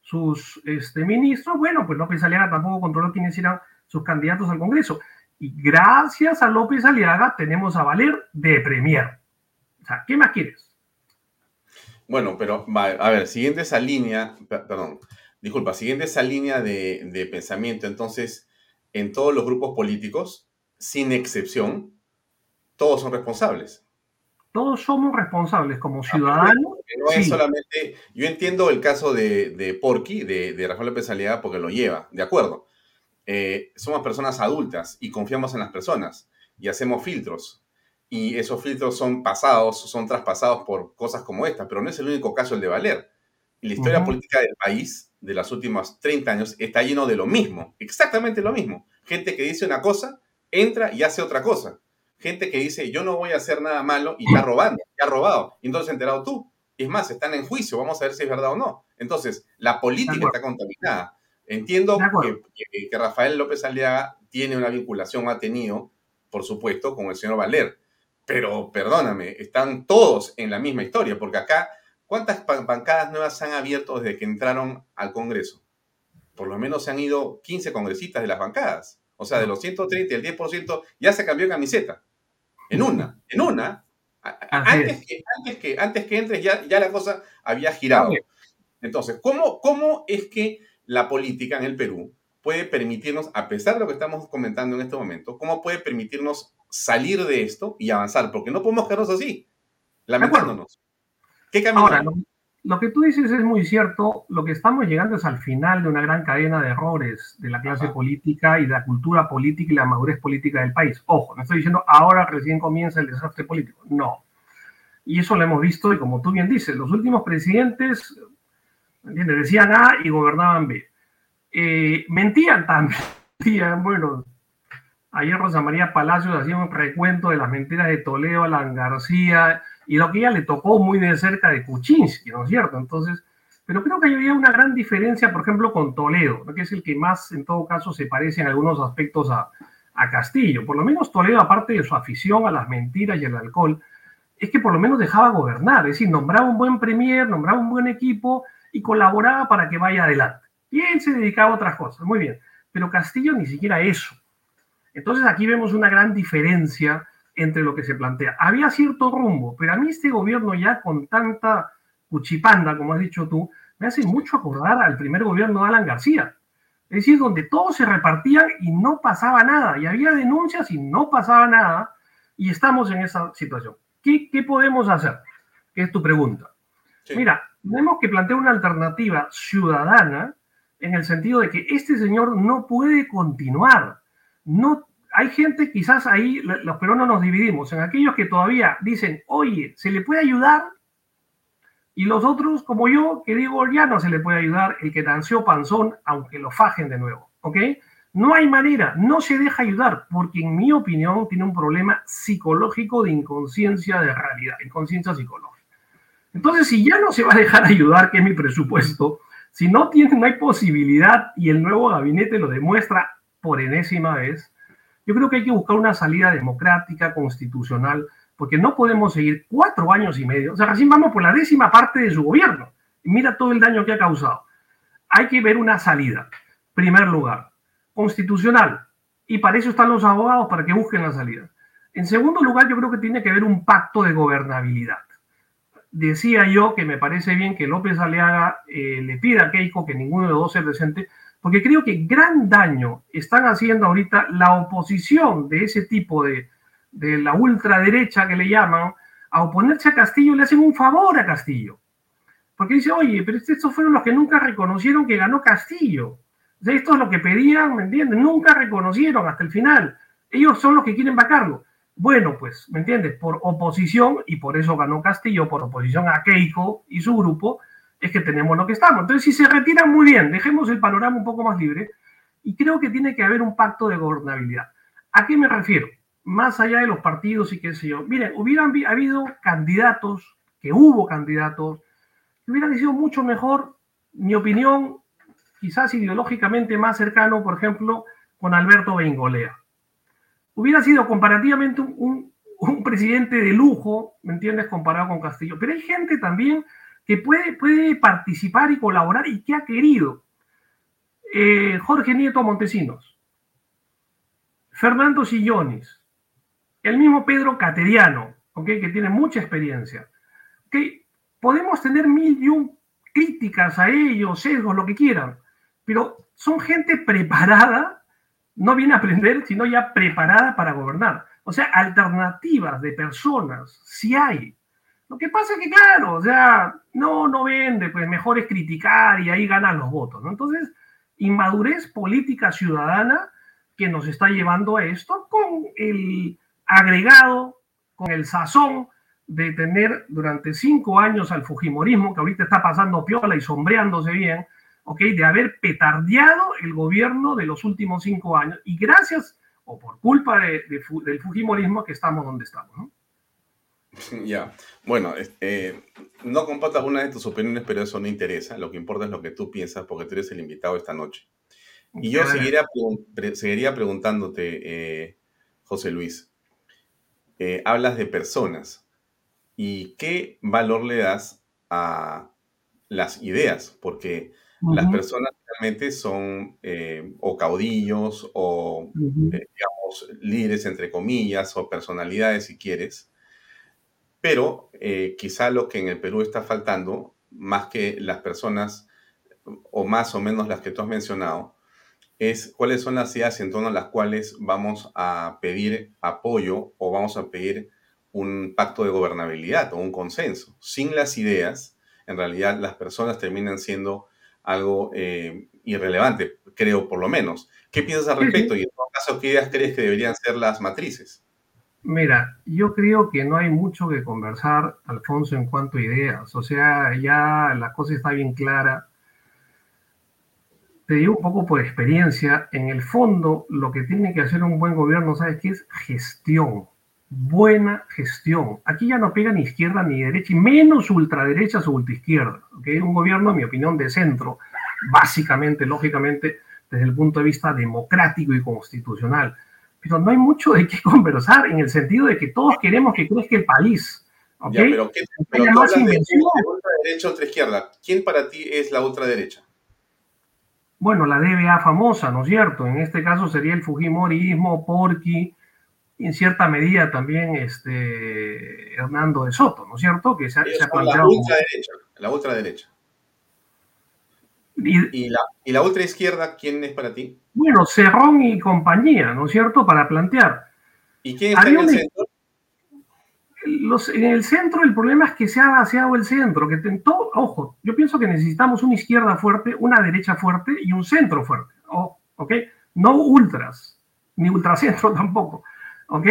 sus, este, ministros, bueno, pues López Aliaga tampoco controló quiénes eran sus candidatos al Congreso. Y gracias a López Aliaga tenemos a Valer de Premier. O sea, ¿qué más quieres? Bueno, pero a ver, siguiendo esa línea, per- perdón, disculpa, siguiendo esa línea de pensamiento, entonces, en todos los grupos políticos, sin excepción, todos son responsables. Todos somos responsables como ciudadanos. Que no es sí. solamente, yo entiendo el caso de, de Porky, de, de Rafael López Aliaga, porque lo lleva, de acuerdo. Eh, somos personas adultas y confiamos en las personas. y hacemos filtros. Y esos filtros son pasados, son traspasados por cosas como esta, pero no es el único caso el de Valer. La historia política del país de los últimos 30 años está lleno de lo mismo, exactamente lo mismo. Gente que dice una cosa, entra y hace otra cosa. Gente que dice, yo no voy a hacer nada malo y está robando, y ha robado. Y entonces enterado tú. Es más, están en juicio, vamos a ver si es verdad o no. Entonces, la política está contaminada. Entiendo que, que, Rafael López Aliaga tiene una vinculación, ha tenido, por supuesto, con el señor Valer. Pero, perdóname, están todos en la misma historia, porque acá, ¿cuántas bancadas nuevas se han abierto desde que entraron al Congreso? Por lo menos se han ido 15 congresistas de las bancadas. O sea, de los 130 y el 10% ya se cambió de camiseta. En una, en una. Antes que, antes que, antes que entres ya, ya la cosa había girado. Entonces, ¿cómo, ¿cómo es que la política en el Perú puede permitirnos, a pesar de lo que estamos comentando en este momento, cómo puede permitirnos salir de esto y avanzar? Porque no podemos quedarnos así, lamentándonos. ¿Qué camino? Ahora, lo, que tú dices es muy cierto. Lo que estamos llegando es al final de una gran cadena de errores de la clase política y de la cultura política y la madurez política del país. Ojo, no estoy diciendo ahora recién comienza el desastre político. No. Y eso lo hemos visto, y como tú bien dices, los últimos presidentes decían A y gobernaban B. Eh, mentían también. bueno, ayer Rosa María Palacios hacía un recuento de las mentiras de Toledo, Alan García y lo que ella le tocó muy de cerca de Kuczynski, ¿no es cierto? Entonces, pero creo que había una gran diferencia, por ejemplo, con Toledo, que es el que más, en todo caso, se parece en algunos aspectos a, a Castillo. Por lo menos Toledo, aparte de su afición a las mentiras y al alcohol, es que por lo menos dejaba gobernar, es decir, nombraba un buen premier, nombraba un buen equipo y colaboraba para que vaya adelante. Y él se dedicaba a otras cosas, muy bien. Pero Castillo ni siquiera eso. Entonces aquí vemos una gran diferencia entre lo que se plantea. Había cierto rumbo, pero a mí este gobierno ya con tanta cuchipanda, como has dicho tú, me hace mucho acordar al primer gobierno de Alan García. Es decir, donde todos se repartían y no pasaba nada, y había denuncias y no pasaba nada, y estamos en esa situación. ¿Qué, qué podemos hacer? ¿Qué es tu pregunta? Mira, tenemos que plantear una alternativa ciudadana en el sentido de que este señor no puede continuar. No, hay gente, quizás ahí los peruanos nos dividimos, en aquellos que todavía dicen, oye, se le puede ayudar, y los otros, como yo, que digo, ya no se le puede ayudar, el que danció panzón, aunque lo fajen de nuevo, ¿ok? No hay manera, no se deja ayudar, porque en mi opinión tiene un problema psicológico de inconsciencia de realidad, inconsciencia psicológica. Entonces, si ya no se va a dejar ayudar, que es mi presupuesto, si no, tiene, no hay posibilidad y el nuevo gabinete lo demuestra por enésima vez, yo creo que hay que buscar una salida democrática, constitucional, porque no podemos seguir cuatro años y medio. O sea, recién vamos por la décima parte de su gobierno. Mira todo el daño que ha causado. Hay que ver una salida. Primer lugar, constitucional. Y para eso están los abogados, para que busquen la salida. En segundo lugar, yo creo que tiene que haber un pacto de gobernabilidad decía yo que me parece bien que López Aleaga eh, le pida a Keiko que ninguno de los dos se presente, porque creo que gran daño están haciendo ahorita la oposición de ese tipo de, de la ultraderecha que le llaman, a oponerse a Castillo, le hacen un favor a Castillo. Porque dice, oye, pero estos fueron los que nunca reconocieron que ganó Castillo. esto es lo que pedían, ¿me entienden? Nunca reconocieron hasta el final. Ellos son los que quieren vacarlo. Bueno, pues, ¿me entiendes? Por oposición, y por eso ganó Castillo, por oposición a Keiko y su grupo, es que tenemos lo que estamos. Entonces, si se retiran, muy bien, dejemos el panorama un poco más libre, y creo que tiene que haber un pacto de gobernabilidad. ¿A qué me refiero? Más allá de los partidos y qué sé yo. Miren, hubieran habido candidatos, que hubo candidatos, que hubieran sido mucho mejor, mi opinión, quizás ideológicamente más cercano, por ejemplo, con Alberto Bengolea hubiera sido comparativamente un, presidente de lujo, ¿me entiendes?, comparado con Castillo. Pero hay gente también que puede, puede participar y colaborar y que ha querido. Eh, Jorge Nieto Montesinos, Fernando Sillones, el mismo Pedro Cateriano, que tiene mucha experiencia. ¿okay? Podemos tener mil y un críticas a ellos, sesgos, lo que quieran, pero son gente preparada no viene a aprender, sino ya preparada para gobernar. O sea, alternativas de personas, si hay. Lo que pasa es que, claro, o sea, no, no vende, pues mejor es criticar y ahí ganan los votos, ¿no? Entonces, inmadurez política ciudadana que nos está llevando a esto con el agregado con el sazón de tener durante cinco años al Fujimorismo, que ahorita está pasando piola y sombreándose bien, ¿ok? De haber petardeado el gobierno de los últimos cinco años. Y gracias, o por culpa de, del Fujimorismo, que estamos donde estamos, ¿no? Ya, bueno, eh, no comparto alguna de tus opiniones, pero eso no interesa. Lo que importa es lo que tú piensas, porque tú eres el invitado esta noche. Y yo seguiría, seguiría preguntándote, eh, José Luis, eh, hablas de personas. Y qué valor le das a las ideas, porque las personas realmente son o caudillos o, digamos, líderes, entre comillas, o personalidades, si quieres, pero eh, quizá lo que en el Perú está faltando, más que las personas, o más o menos las que tú has mencionado, es cuáles son las ideas en torno a las cuales vamos a pedir apoyo o vamos a pedir un pacto de gobernabilidad o un consenso. Sin las ideas, en realidad las personas terminan siendo algo eh, irrelevante, creo por lo menos. ¿Qué piensas al respecto? Y en todo caso, ¿qué ideas crees que deberían ser las matrices? Mira, yo creo que no hay mucho que conversar, Alfonso, en cuanto a ideas. O sea, ya la cosa está bien clara. Te digo un poco por experiencia, en el fondo lo que tiene que hacer un buen gobierno, ¿sabes qué es? Gestión, buena gestión. Aquí ya no pega ni izquierda ni derecha, y menos ultraderecha o ultraizquierda. ¿okay? Un gobierno, en mi opinión, de centro, básicamente, lógicamente, desde el punto de vista democrático y constitucional pero no hay mucho de qué conversar en el sentido de que todos queremos que crezca el país. Ya, pero, ¿qué, pero tú hablas de, ultraderecha o ultraizquierda. ¿Quién para ti es la ultraderecha? Bueno, la DBA famosa, ¿no es cierto? En este caso sería el Fujimorismo, Porqui, y en cierta medida también este Hernando de Soto, ¿no es cierto? Que se, se ha planteado la ultraderecha, la ultraderecha. ¿Y, la, ¿Y la ultraizquierda quién es para ti? Bueno, Cerrón y compañía, ¿no es cierto?, para plantear. ¿Y quién está en el centro? en el centro el problema es que se ha vaciado el centro, que todo, ojo, yo pienso que necesitamos una izquierda fuerte, una derecha fuerte y un centro fuerte, ¿ok? No ultras, ni ultracentro tampoco, ¿ok?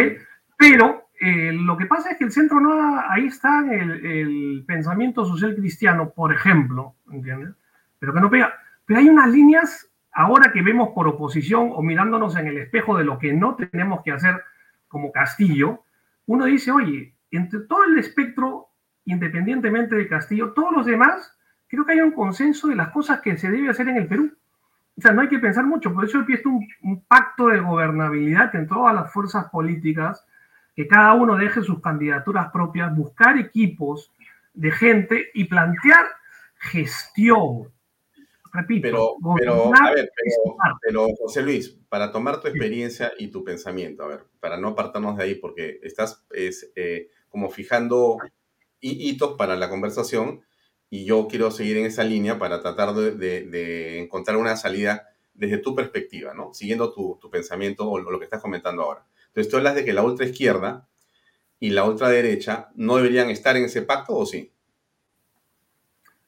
Pero eh, lo que pasa es que el centro no, ahí está el, el pensamiento social cristiano, por ejemplo, ¿entiendes? Pero que no pega. Pero hay unas líneas ahora que vemos por oposición o mirándonos en el espejo de lo que no tenemos que hacer como Castillo, uno dice, oye, entre todo el espectro, independientemente de Castillo, todos los demás, creo que hay un consenso de las cosas que se debe hacer en el Perú. O sea, no hay que pensar mucho, por eso he un, un pacto de gobernabilidad en todas las fuerzas políticas, que cada uno deje sus candidaturas propias, buscar equipos de gente y plantear gestión, pero, pero, a ver, pero, José Luis, para tomar tu experiencia y tu pensamiento, a ver, para no apartarnos de ahí, porque estás es, eh, como fijando hitos para la conversación y yo quiero seguir en esa línea para tratar de, encontrar una salida desde tu perspectiva, ¿no? Siguiendo tu, tu pensamiento o lo que estás comentando ahora. Entonces, tú hablas de que la ultraizquierda y la ultraderecha no deberían estar en ese pacto o sí?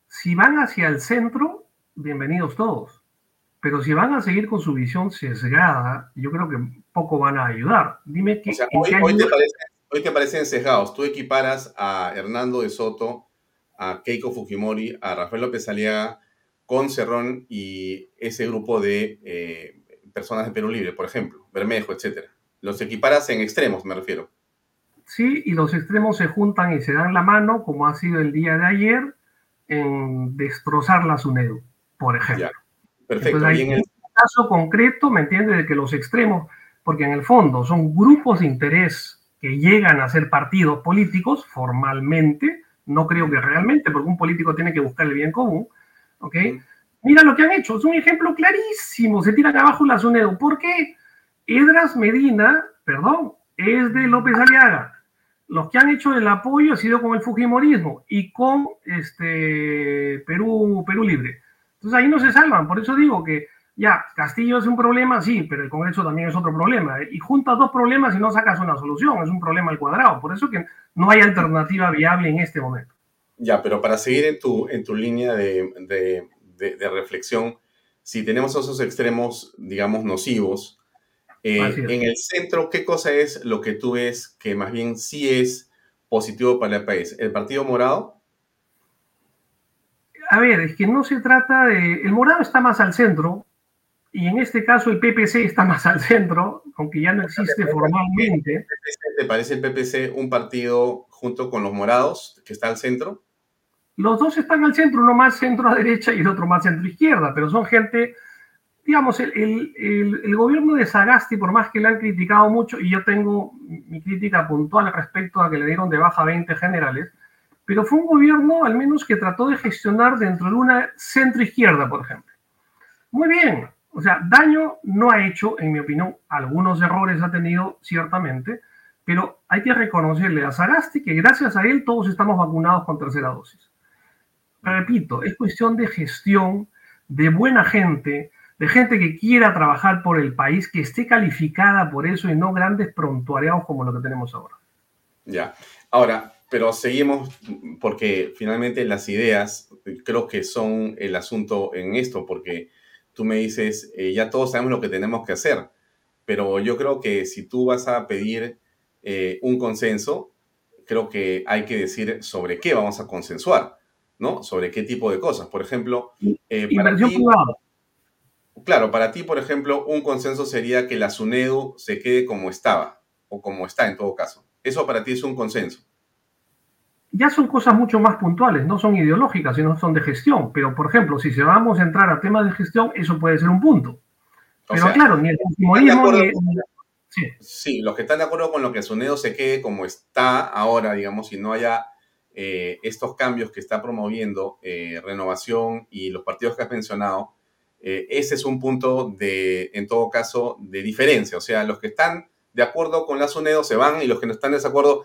Si van hacia el centro, bienvenidos todos. Pero si van a seguir con su visión sesgada, yo creo que poco van a ayudar. Dime qué. hoy, te parecen, sesgados. Tú equiparas a Hernando de Soto, a Keiko Fujimori, a Rafael López Aliaga con Cerrón y ese grupo de eh, personas de Perú Libre, por ejemplo, Bermejo, etcétera. Los equiparas en extremos, me refiero. Sí, y los extremos se juntan y se dan la mano, como ha sido el día de ayer, en destrozar la SUNEDU por ejemplo. perfecto. en el caso concreto, ¿me entiende De que los extremos, porque en el fondo son grupos de interés que llegan a ser partidos políticos formalmente, no creo que realmente, porque un político tiene que buscar el bien común, ¿ok? Mira lo que han hecho, es un ejemplo clarísimo, se tiran abajo la SUNEDO. ¿Por qué? Edras Medina, perdón, es de López Aliaga. Los que han hecho el apoyo ha sido con el Fujimorismo y con este Perú, Perú Libre. Entonces ahí no se salvan. Por eso digo que ya, Castillo es un problema, sí, pero el Congreso también es otro problema. Y juntas dos problemas y no sacas una solución. Es un problema al cuadrado. Por eso que no hay alternativa viable en este momento. Ya, pero para seguir en tu, en tu línea de, reflexión, si tenemos esos extremos, digamos, nocivos, Eh, en el centro, ¿qué cosa es lo que tú ves que más bien sí es positivo para el país? ¿El Partido Morado? A ver, es que no se trata de... El Morado está más al centro y en este caso el PPC está más al centro, aunque ya no existe formalmente. ¿Te parece el PPC un partido junto con los morados que está al centro? Los dos están al centro, uno más centro a derecha y el otro más centro izquierda, pero son gente, digamos, el, el, gobierno de Sagasti, por más que le han criticado mucho, y yo tengo mi crítica puntual respecto a que le dieron de baja 20 generales, pero fue un gobierno al menos que trató de gestionar dentro de una centro izquierda, por ejemplo. Muy bien, o sea, daño no ha hecho, en mi opinión, algunos errores ha tenido ciertamente, pero hay que reconocerle a Sagasti que gracias a él todos estamos vacunados con tercera dosis. Repito, es cuestión de gestión, de buena gente, de gente que quiera trabajar por el país, que esté calificada por eso y no grandes prontuariados como lo que tenemos ahora. Ya. Ahora, pero seguimos porque finalmente las ideas creo que son el asunto en esto, porque tú me dices, eh, ya todos sabemos lo que tenemos que hacer, pero yo creo que si tú vas a pedir eh, un consenso, creo que hay que decir sobre qué vamos a consensuar, ¿no? Sobre qué tipo de cosas. Por ejemplo, eh, para ti, Claro, para ti, por ejemplo, un consenso sería que la SUNEDU se quede como estaba, o como está en todo caso. Eso para ti es un consenso ya son cosas mucho más puntuales, no son ideológicas, sino son de gestión. Pero, por ejemplo, si se vamos a entrar a temas de gestión, eso puede ser un punto. Pero claro, ni el consumismo ni, sí. los que están de acuerdo con lo que Sunedo se quede como está ahora, digamos, y no haya eh, estos cambios que está promoviendo eh, Renovación y los partidos que has mencionado, eh, ese es un punto de, en todo caso, de diferencia. O sea, los que están de acuerdo con la SUNEDO se van y los que no están de desacuerdo,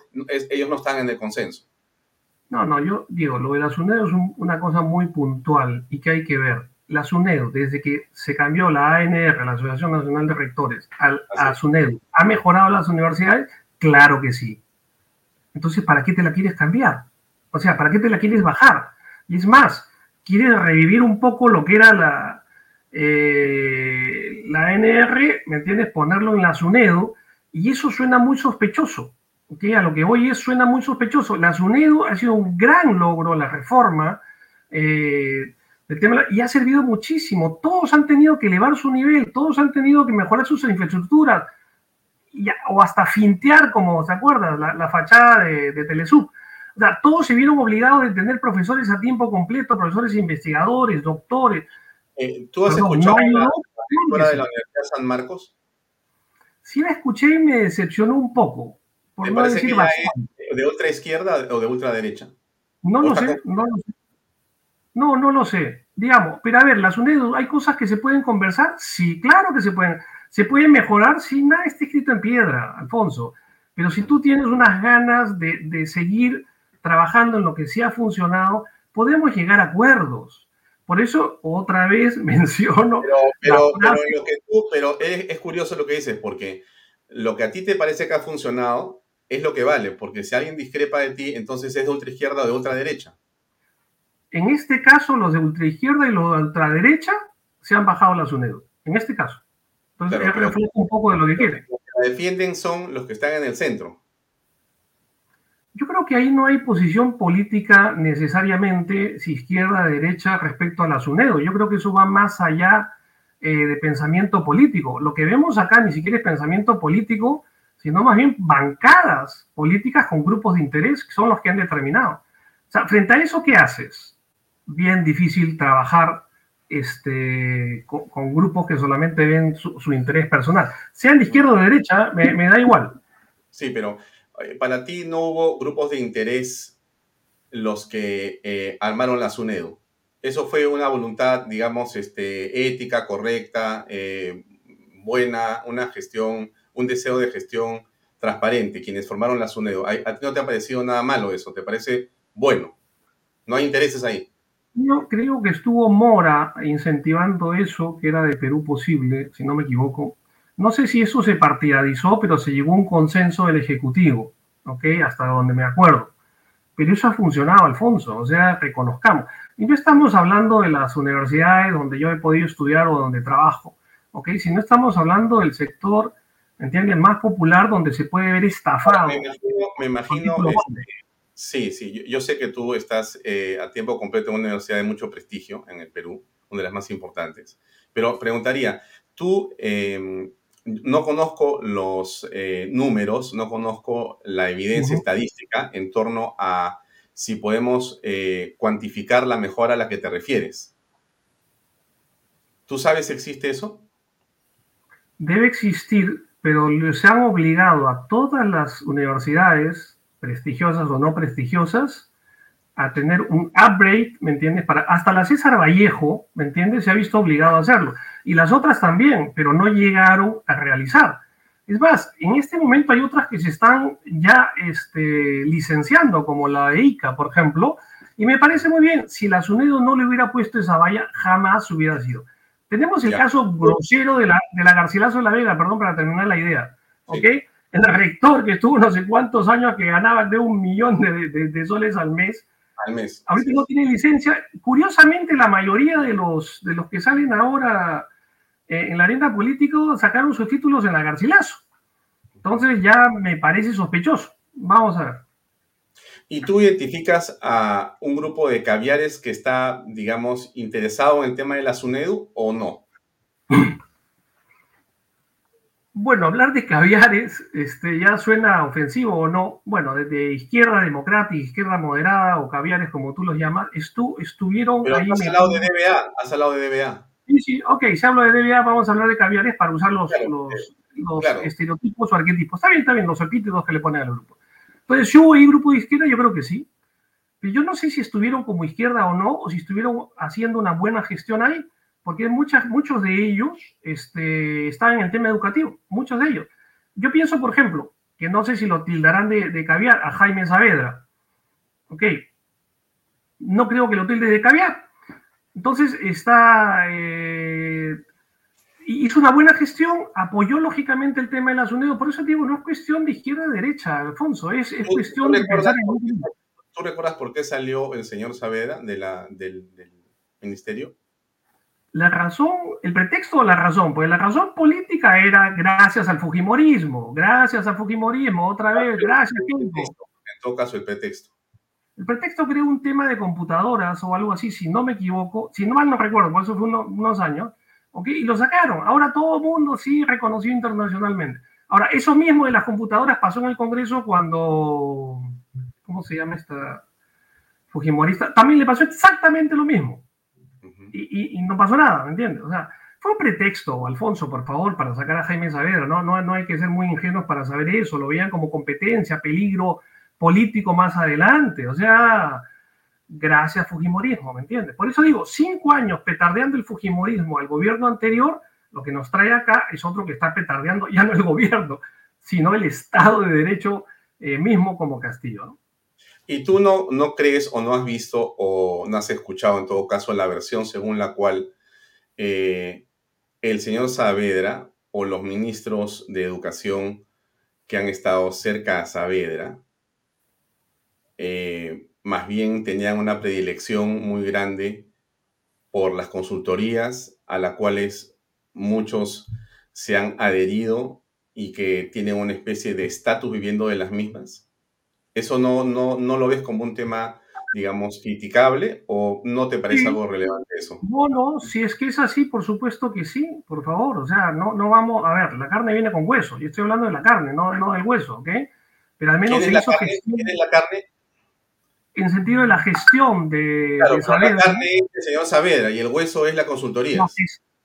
ellos no están en el consenso. No, no, yo digo, lo de la SUNEDO es una cosa muy puntual y que hay que ver. La SUNEDO, desde que se cambió la ANR, la Asociación Nacional de Rectores, al, a SUNEDO, ¿ha mejorado las universidades? Claro que sí. Entonces, ¿para qué te la quieres cambiar? O sea, ¿para qué te la quieres bajar? Y es más, quieres revivir un poco lo que era la, eh, la ANR, ¿me entiendes? Ponerlo en la SUNEDO, y eso suena muy sospechoso que a lo que hoy es suena muy sospechoso. La SUNEDO ha sido un gran logro, la reforma eh, del tema, y ha servido muchísimo. Todos han tenido que elevar su nivel, todos han tenido que mejorar sus infraestructuras, o hasta fintear, como se acuerdan, la, fachada de, de, Telesub. O sea, todos se vieron obligados de tener profesores a tiempo completo, profesores investigadores, doctores. Eh, ¿Tú has escuchado la, la de la Universidad de San Marcos? Sí la escuché y me decepcionó un poco ¿Te parece que es de ultra izquierda o de ultra derecha? No lo sé, no lo sé. No, no lo sé. Digamos, pero a ver, las UNED, ¿hay cosas que se pueden conversar? Sí, claro que se pueden. Se pueden mejorar si nada está escrito en piedra, Alfonso. Pero si tú tienes unas ganas de, de seguir trabajando en lo que sí ha funcionado, podemos llegar a acuerdos. Por eso, otra vez menciono. Pero, pero, lo que tú, pero es, es, curioso lo que dices, porque lo que a ti te parece que ha funcionado es lo que vale, porque si alguien discrepa de ti, entonces es de ultraizquierda o de ultraderecha. En este caso, los de ultraizquierda y los de ultraderecha se han bajado las UNED. En este caso. Entonces, claro, refleja un poco de lo que quieren. Los que la defienden son los que están en el centro. Yo creo que ahí no hay posición política necesariamente, si izquierda, derecha, respecto a las UNED. Yo creo que eso va más allá eh, de pensamiento político. Lo que vemos acá ni siquiera es pensamiento político, sino más bien bancadas políticas con grupos de interés que son los que han determinado. O sea, frente a eso, ¿qué haces? Bien difícil trabajar este, con, grupos que solamente ven su, interés personal. Sean de izquierda o de derecha, me, da igual. Sí, pero eh, para ti no hubo grupos de interés los que eh, armaron la SUNEDO. Eso fue una voluntad, digamos, este, ética, correcta, eh, buena, una gestión un deseo de gestión transparente, quienes formaron la SUNEDO. ¿A, ti no te ha parecido nada malo eso? ¿Te parece bueno? ¿No hay intereses ahí? Yo creo que estuvo Mora incentivando eso, que era de Perú posible, si no me equivoco. No sé si eso se partidizó, pero se llegó a un consenso del Ejecutivo, ¿ok? Hasta donde me acuerdo. Pero eso ha funcionado, Alfonso, o sea, reconozcamos. Y no estamos hablando de las universidades donde yo he podido estudiar o donde trabajo, ¿ok? Si no estamos hablando del sector ¿me entiendes? Más popular donde se puede ver estafado. Me imagino, me imagino este, sí, sí, yo, sé que tú estás eh, a tiempo completo en una universidad de mucho prestigio en el Perú, una de las más importantes, pero preguntaría, tú... Em, no conozco los eh, números, no conozco la evidencia estadística en torno a si podemos eh, cuantificar la mejora a la que te refieres. ¿Tú sabes si existe eso? Debe existir, pero se han obligado a todas las universidades, prestigiosas o no prestigiosas, a tener un upgrade, ¿me entiendes? Para, hasta la César Vallejo, ¿me entiendes? Se ha visto obligado a hacerlo. Y las otras también, pero no llegaron a realizar. Es más, en este momento hay otras que se están ya este, licenciando, como la de ICA, por ejemplo, y me parece muy bien. Si la SUNEDO no le hubiera puesto esa valla, jamás hubiera sido. Tenemos el caso grosero de la, de la Garcilaso de la Vega, perdón, para terminar la idea. ¿Ok? El rector que estuvo no sé cuántos años que ganaba de un millón de, de, soles al mes. Al mes. Ahorita no tiene licencia. Curiosamente, la mayoría de los, de los que salen ahora eh, en la arena política sacaron sus títulos en la Garcilaso. Entonces ya me parece sospechoso. Vamos a ver. ¿Y tú identificas a un grupo de caviares que está, digamos, interesado en el tema de la SUNEDU o no? Bueno, hablar de caviares este, ya suena ofensivo o no. Bueno, desde izquierda democrática, izquierda moderada o caviares como tú los llamas, estu estuvieron Pero ahí. Has hablado de DBA, has hablado de DBA. Sí, sí, ok, si hablo de DBA, vamos a hablar de caviares para usar los, los, estereotipos o arquetipos. Está bien, está bien, los epítetos que le ponen al grupo. Entonces, ¿yo hay grupo de izquierda? Yo creo que sí. Pero yo no sé si estuvieron como izquierda o no, o si estuvieron haciendo una buena gestión ahí, porque muchas, muchos de ellos este, están en el tema educativo, muchos de ellos. Yo pienso, por ejemplo, que no sé si lo tildarán de, de caviar a Jaime Saavedra. Ok. No creo que lo tilde de caviar, entonces, está, eh, hizo una buena gestión, apoyó lógicamente el tema de la SUNEDO. Por eso digo, no es cuestión de izquierda a derecha, Alfonso, es, es cuestión de pensar en... ¿Tú recuerdas por qué salió el señor Saavedra de la, del, ministerio? La razón, el pretexto o la razón, pues la razón política era gracias al Fujimorismo, gracias al Fujimorismo, otra vez, gracias. En todo caso, el pretexto. El pretexto creó un tema de computadoras o algo así, si no me equivoco, si no mal no recuerdo, por eso fue unos años, ¿ok? Y lo sacaron. Ahora todo el mundo sí reconoció internacionalmente. Ahora, eso mismo de las computadoras pasó en el Congreso cuando, ¿cómo se llama esta Fujimorista? También le pasó exactamente lo mismo. y, no pasó nada, ¿me entiendes? O sea, fue un pretexto, Alfonso, por favor, para sacar a Jaime Saavedra, ¿no? No, no hay que ser muy ingenuos para saber eso, lo veían como competencia, peligro, político más adelante. O sea, gracias Fujimorismo, ¿me entiendes? Por eso digo, cinco años petardeando el Fujimorismo al gobierno anterior, lo que nos trae acá es otro que está petardeando ya no el gobierno, sino el Estado de Derecho eh, mismo como Castillo. ¿Y tú no, no crees o no has visto o no has escuchado en todo caso la versión según la cual eh, el señor Saavedra o los ministros de educación que han estado cerca a Saavedra eh, más bien tenían una predilección muy grande por las consultorías a las cuales muchos se han adherido y que tienen una especie de estatus viviendo de las mismas. ¿Eso no, no, no lo ves como un tema, digamos, criticable o no te parece algo relevante eso? No, no, si es que es así, por supuesto que sí, por favor. O sea, no, no vamos, a ver, la carne viene con hueso. Yo estoy hablando de la carne, no, no del hueso, ¿ok? Pero al menos... ¿Quién es, la, carne, ¿quién es la carne? En sentido de la gestión de, claro, La carne es el señor Saavedra y el hueso es la consultoría.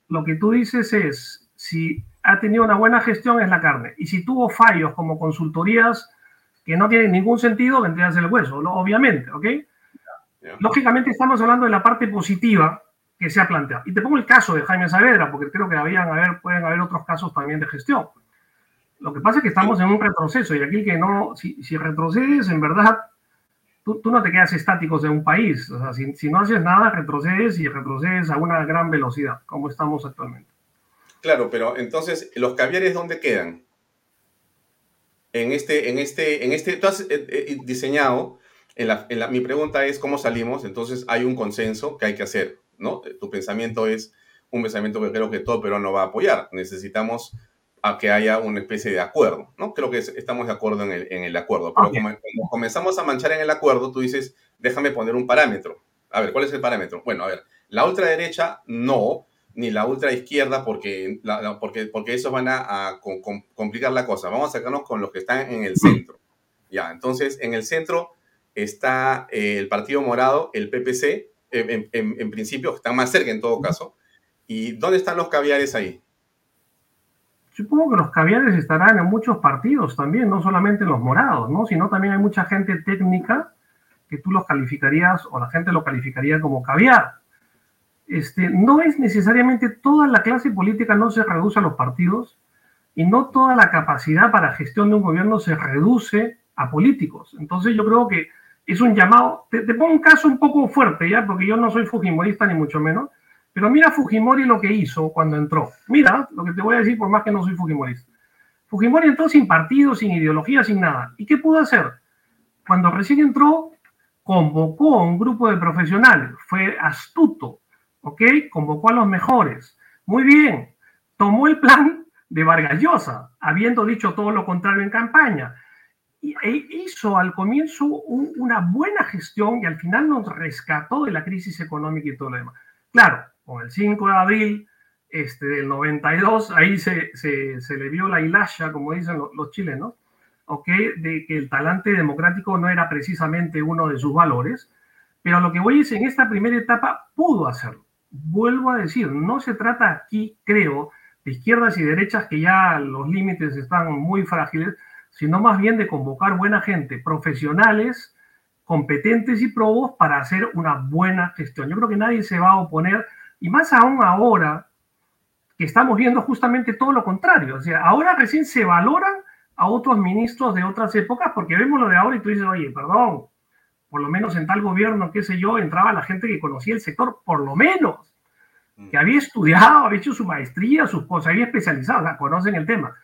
lo que tú dices es, si ha tenido una buena gestión es la carne, y si tuvo fallos como consultorías que no tienen ningún sentido, vendría a ser el hueso, obviamente, ¿ok? Lógicamente estamos hablando de la parte positiva que se ha planteado. Y te pongo el caso de Jaime Saavedra, porque creo que habían haber, pueden haber otros casos también de gestión. Lo que pasa es que estamos en un retroceso y aquí que no, si, si retrocedes, en verdad tú, no te quedas estáticos en un país. O sea, si, no haces nada, retrocedes y retrocedes a una gran velocidad, como estamos actualmente. Claro, pero entonces, ¿los caviares dónde quedan? En este, en este, en este, tú has eh, eh, diseñado, en la, mi pregunta es cómo salimos, entonces hay un consenso que hay que hacer, ¿no? Tu pensamiento es un pensamiento que creo que todo no va a apoyar. Necesitamos a que haya una especie de acuerdo, ¿no? Creo que estamos de acuerdo en el, en el acuerdo, pero como, como, comenzamos a manchar en el acuerdo, tú dices, déjame poner un parámetro. A ver, ¿cuál es el parámetro? Bueno, a ver, la ultraderecha no, ni la ultraizquierda, porque, porque, porque eso van a, complicar la cosa. Vamos a sacarnos con los que están en el centro. Ya, entonces, en el centro está eh, el Partido Morado, el PPC, en, en, en principio, están más cerca en todo caso. ¿Y dónde están los caviares ahí? Supongo que los caviares estarán en muchos partidos también, no solamente en los morados, ¿no? Sino también hay mucha gente técnica que tú los calificarías o la gente lo calificaría como caviar. Este, no es necesariamente toda la clase política no se reduce a los partidos y no toda la capacidad para gestión de un gobierno se reduce a políticos. Entonces yo creo que es un llamado, te, te pongo un caso un poco fuerte ya, porque yo no soy fujimorista ni mucho menos, pero mira Fujimori lo que hizo cuando entró. Mira lo que te voy a decir por más que no soy Fujimorista. Fujimori entró sin partido, sin ideología, sin nada. ¿Y qué pudo hacer? Cuando recién entró, convocó a un grupo de profesionales. Fue astuto, ¿ok? Convocó a los mejores. Muy bien. Tomó el plan de Vargas Llosa, habiendo dicho todo lo contrario en campaña. E hizo al comienzo una buena gestión y al final nos rescató de la crisis económica y todo lo demás. Claro, con el 5 de abril este, del 92, ahí se, se, se le vio la hilasha, como dicen los, los chilenos, ¿okay? de que el talante democrático no era precisamente uno de sus valores, pero lo que voy es, en esta primera etapa pudo hacerlo. Vuelvo a decir, no se trata aquí, creo, de izquierdas y derechas que ya los límites están muy frágiles, sino más bien de convocar buena gente, profesionales, competentes y probos para hacer una buena gestión. Yo creo que nadie se va a oponer y más aún ahora que estamos viendo justamente todo lo contrario. O sea, ahora recién se valoran a otros ministros de otras épocas porque vemos lo de ahora y tú dices, oye, perdón, por lo menos en tal gobierno, qué sé yo, entraba la gente que conocía el sector, por lo menos, que había estudiado, había hecho su maestría, sus cosas, había especializado, o sea, conocen el tema.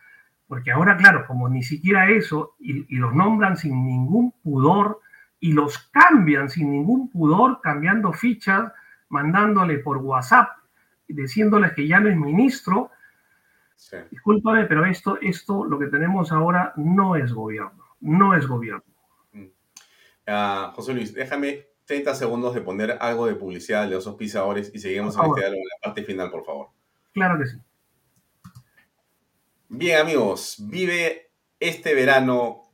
Porque ahora, claro, como ni siquiera eso, y, y los nombran sin ningún pudor, y los cambian sin ningún pudor, cambiando fichas, mandándole por WhatsApp, diciéndoles que ya no es ministro. Sí. Discúlpame, pero esto, esto, lo que tenemos ahora no es gobierno, no es gobierno. Uh, José Luis, déjame 30 segundos de poner algo de publicidad de los auspiciadores y seguimos en este diálogo en la parte final, por favor. Claro que sí. Bien, amigos, vive este verano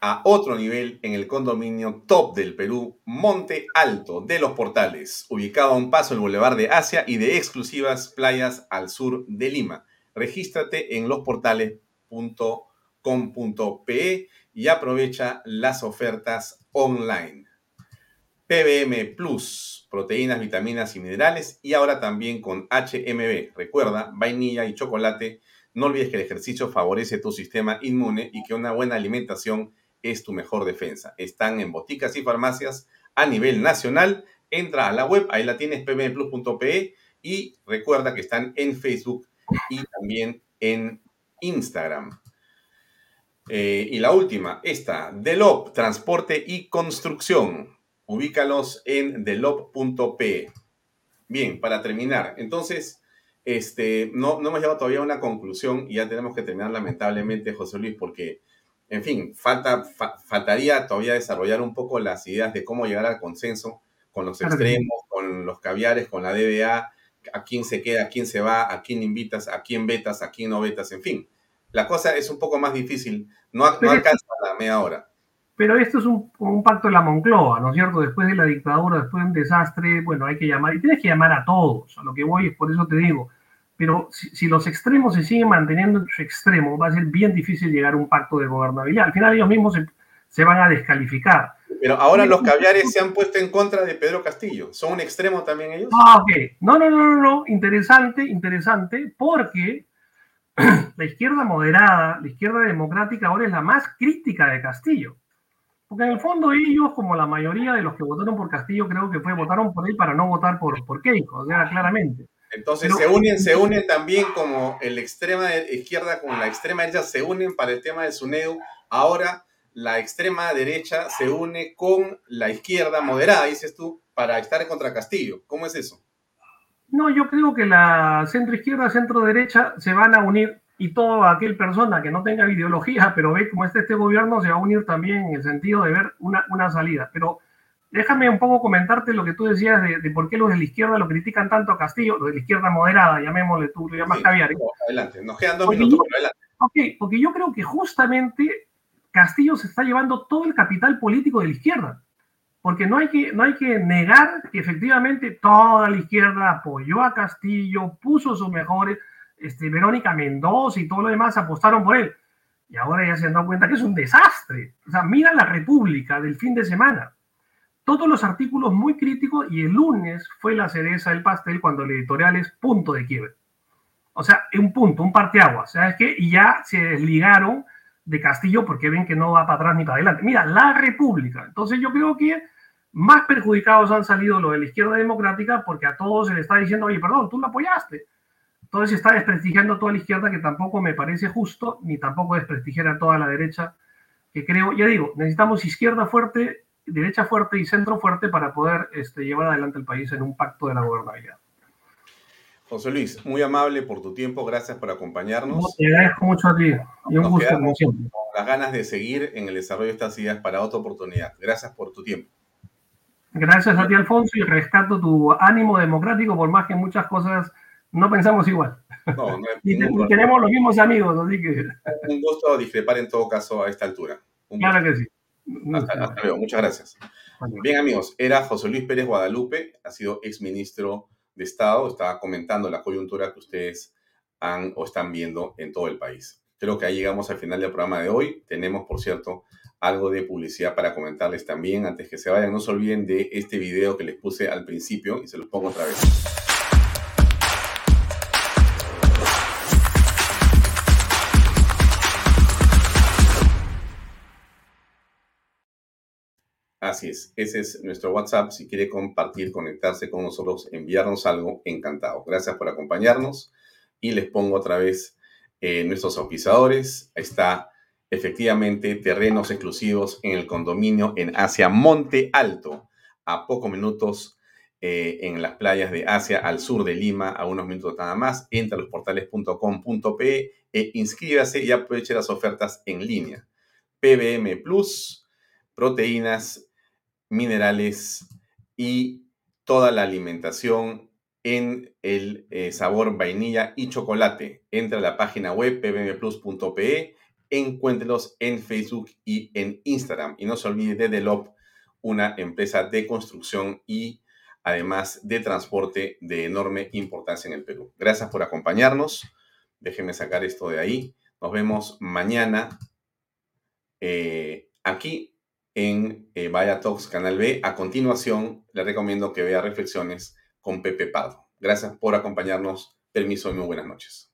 a otro nivel en el condominio top del Perú, Monte Alto de los Portales, ubicado a un paso del Boulevard de Asia y de exclusivas playas al sur de Lima. Regístrate en losportales.com.pe y aprovecha las ofertas online. PBM Plus, proteínas, vitaminas y minerales y ahora también con HMB. Recuerda, vainilla y chocolate. No olvides que el ejercicio favorece tu sistema inmune y que una buena alimentación es tu mejor defensa. Están en boticas y farmacias a nivel nacional. Entra a la web, ahí la tienes, pbplus.pe y recuerda que están en Facebook y también en Instagram. Eh, y la última, esta, Delop, Transporte y Construcción. Ubícalos en delop.pe. Bien, para terminar, entonces, este, no, no hemos llegado todavía a una conclusión y ya tenemos que terminar lamentablemente, José Luis, porque en fin, falta, fa, faltaría todavía desarrollar un poco las ideas de cómo llegar al consenso con los extremos, con los caviares, con la DBA, a quién se queda, a quién se va, a quién invitas, a quién vetas, a quién no vetas, en fin. La cosa es un poco más difícil, no, no alcanza la media hora. Pero esto es un, un, pacto de la Moncloa, ¿no es cierto? Después de la dictadura, después de un desastre, bueno, hay que llamar, y tienes que llamar a todos, a lo que voy es por eso te digo, pero si, si, los extremos se siguen manteniendo en su extremo, va a ser bien difícil llegar a un pacto de gobernabilidad. Al final ellos mismos se, se van a descalificar. Pero ahora los caviares se han puesto en contra de Pedro Castillo. ¿Son un extremo también ellos? Ah, ok. No, no, no, no, no. Interesante, interesante, porque la izquierda moderada, la izquierda democrática ahora es la más crítica de Castillo. Porque en el fondo ellos, como la mayoría de los que votaron por Castillo, creo que fue votaron por él para no votar por, por Keiko, o sea, claramente. Entonces Pero, se unen, se unen también como el extrema izquierda con la extrema derecha, se unen para el tema de SUNEDU. Ahora la extrema derecha se une con la izquierda moderada, dices tú, para estar contra Castillo. ¿Cómo es eso? No, yo creo que la centro izquierda, centro derecha se van a unir y toda aquel persona que no tenga ideología, pero ve cómo está este gobierno, se va a unir también en el sentido de ver una, una salida. Pero déjame un poco comentarte lo que tú decías de, por qué los de la izquierda lo critican tanto a Castillo, los de la izquierda moderada, llamémosle tú, lo llamas caviar. Adelante, nos quedan dos minutos, yo, adelante. Ok, porque yo creo que justamente Castillo se está llevando todo el capital político de la izquierda. Porque no hay que, no hay que negar que efectivamente toda la izquierda apoyó a Castillo, puso sus mejores, este, Verónica Mendoza y todo lo demás apostaron por él. Y ahora ya se han dado cuenta que es un desastre. O sea, mira la República del fin de semana. Todos los artículos muy críticos y el lunes fue la cereza del pastel cuando el editorial es punto de quiebre. O sea, un punto, un parteaguas, ¿sabes qué? Y ya se desligaron de Castillo porque ven que no va para atrás ni para adelante. Mira, la República. Entonces yo creo que más perjudicados han salido los de la izquierda democrática porque a todos se les está diciendo, oye, perdón, tú lo apoyaste. Entonces está desprestigiando a toda la izquierda, que tampoco me parece justo, ni tampoco desprestigiar a toda la derecha, que creo, ya digo, necesitamos izquierda fuerte, derecha fuerte y centro fuerte para poder este, llevar adelante el país en un pacto de la gobernabilidad. José Luis, muy amable por tu tiempo, gracias por acompañarnos. te agradezco mucho a ti y un gusto como siempre. Con las ganas de seguir en el desarrollo de estas ideas para otra oportunidad. Gracias por tu tiempo. Gracias a ti, Alfonso, y rescato tu ánimo democrático, por más que muchas cosas no pensamos igual. No, no y, tenemos los mismos amigos, así que... Un gusto discrepar en todo caso a esta altura. claro que sí. Hasta, luego, muchas gracias. Bien amigos, era José Luis Pérez Guadalupe, ha sido exministro de Estado, estaba comentando la coyuntura que ustedes han o están viendo en todo el país. Creo que ahí llegamos al final del programa de hoy. Tenemos, por cierto, algo de publicidad para comentarles también. Antes que se vayan, no se olviden de este video que les puse al principio y se los pongo otra vez. Así es, ese es nuestro WhatsApp. Si quiere compartir, conectarse con nosotros, enviarnos algo, encantado. Gracias por acompañarnos y les pongo otra vez eh, nuestros auspiciadores. Está efectivamente terrenos exclusivos en el condominio en Asia Monte Alto, a pocos minutos eh, en las playas de Asia, al sur de Lima, a unos minutos nada más. Entra a losportales.com.pe e inscríbase y aproveche las ofertas en línea. PBM Plus, proteínas minerales y toda la alimentación en el eh, sabor vainilla y chocolate. Entra a la página web pbmplus.pe, encuéntrelos en Facebook y en Instagram. Y no se olvide de Delop, una empresa de construcción y además de transporte de enorme importancia en el Perú. Gracias por acompañarnos. Déjenme sacar esto de ahí. Nos vemos mañana eh, aquí en eh, Vaya Talks Canal B. A continuación, le recomiendo que vea Reflexiones con Pepe Pardo. Gracias por acompañarnos. Permiso y muy buenas noches.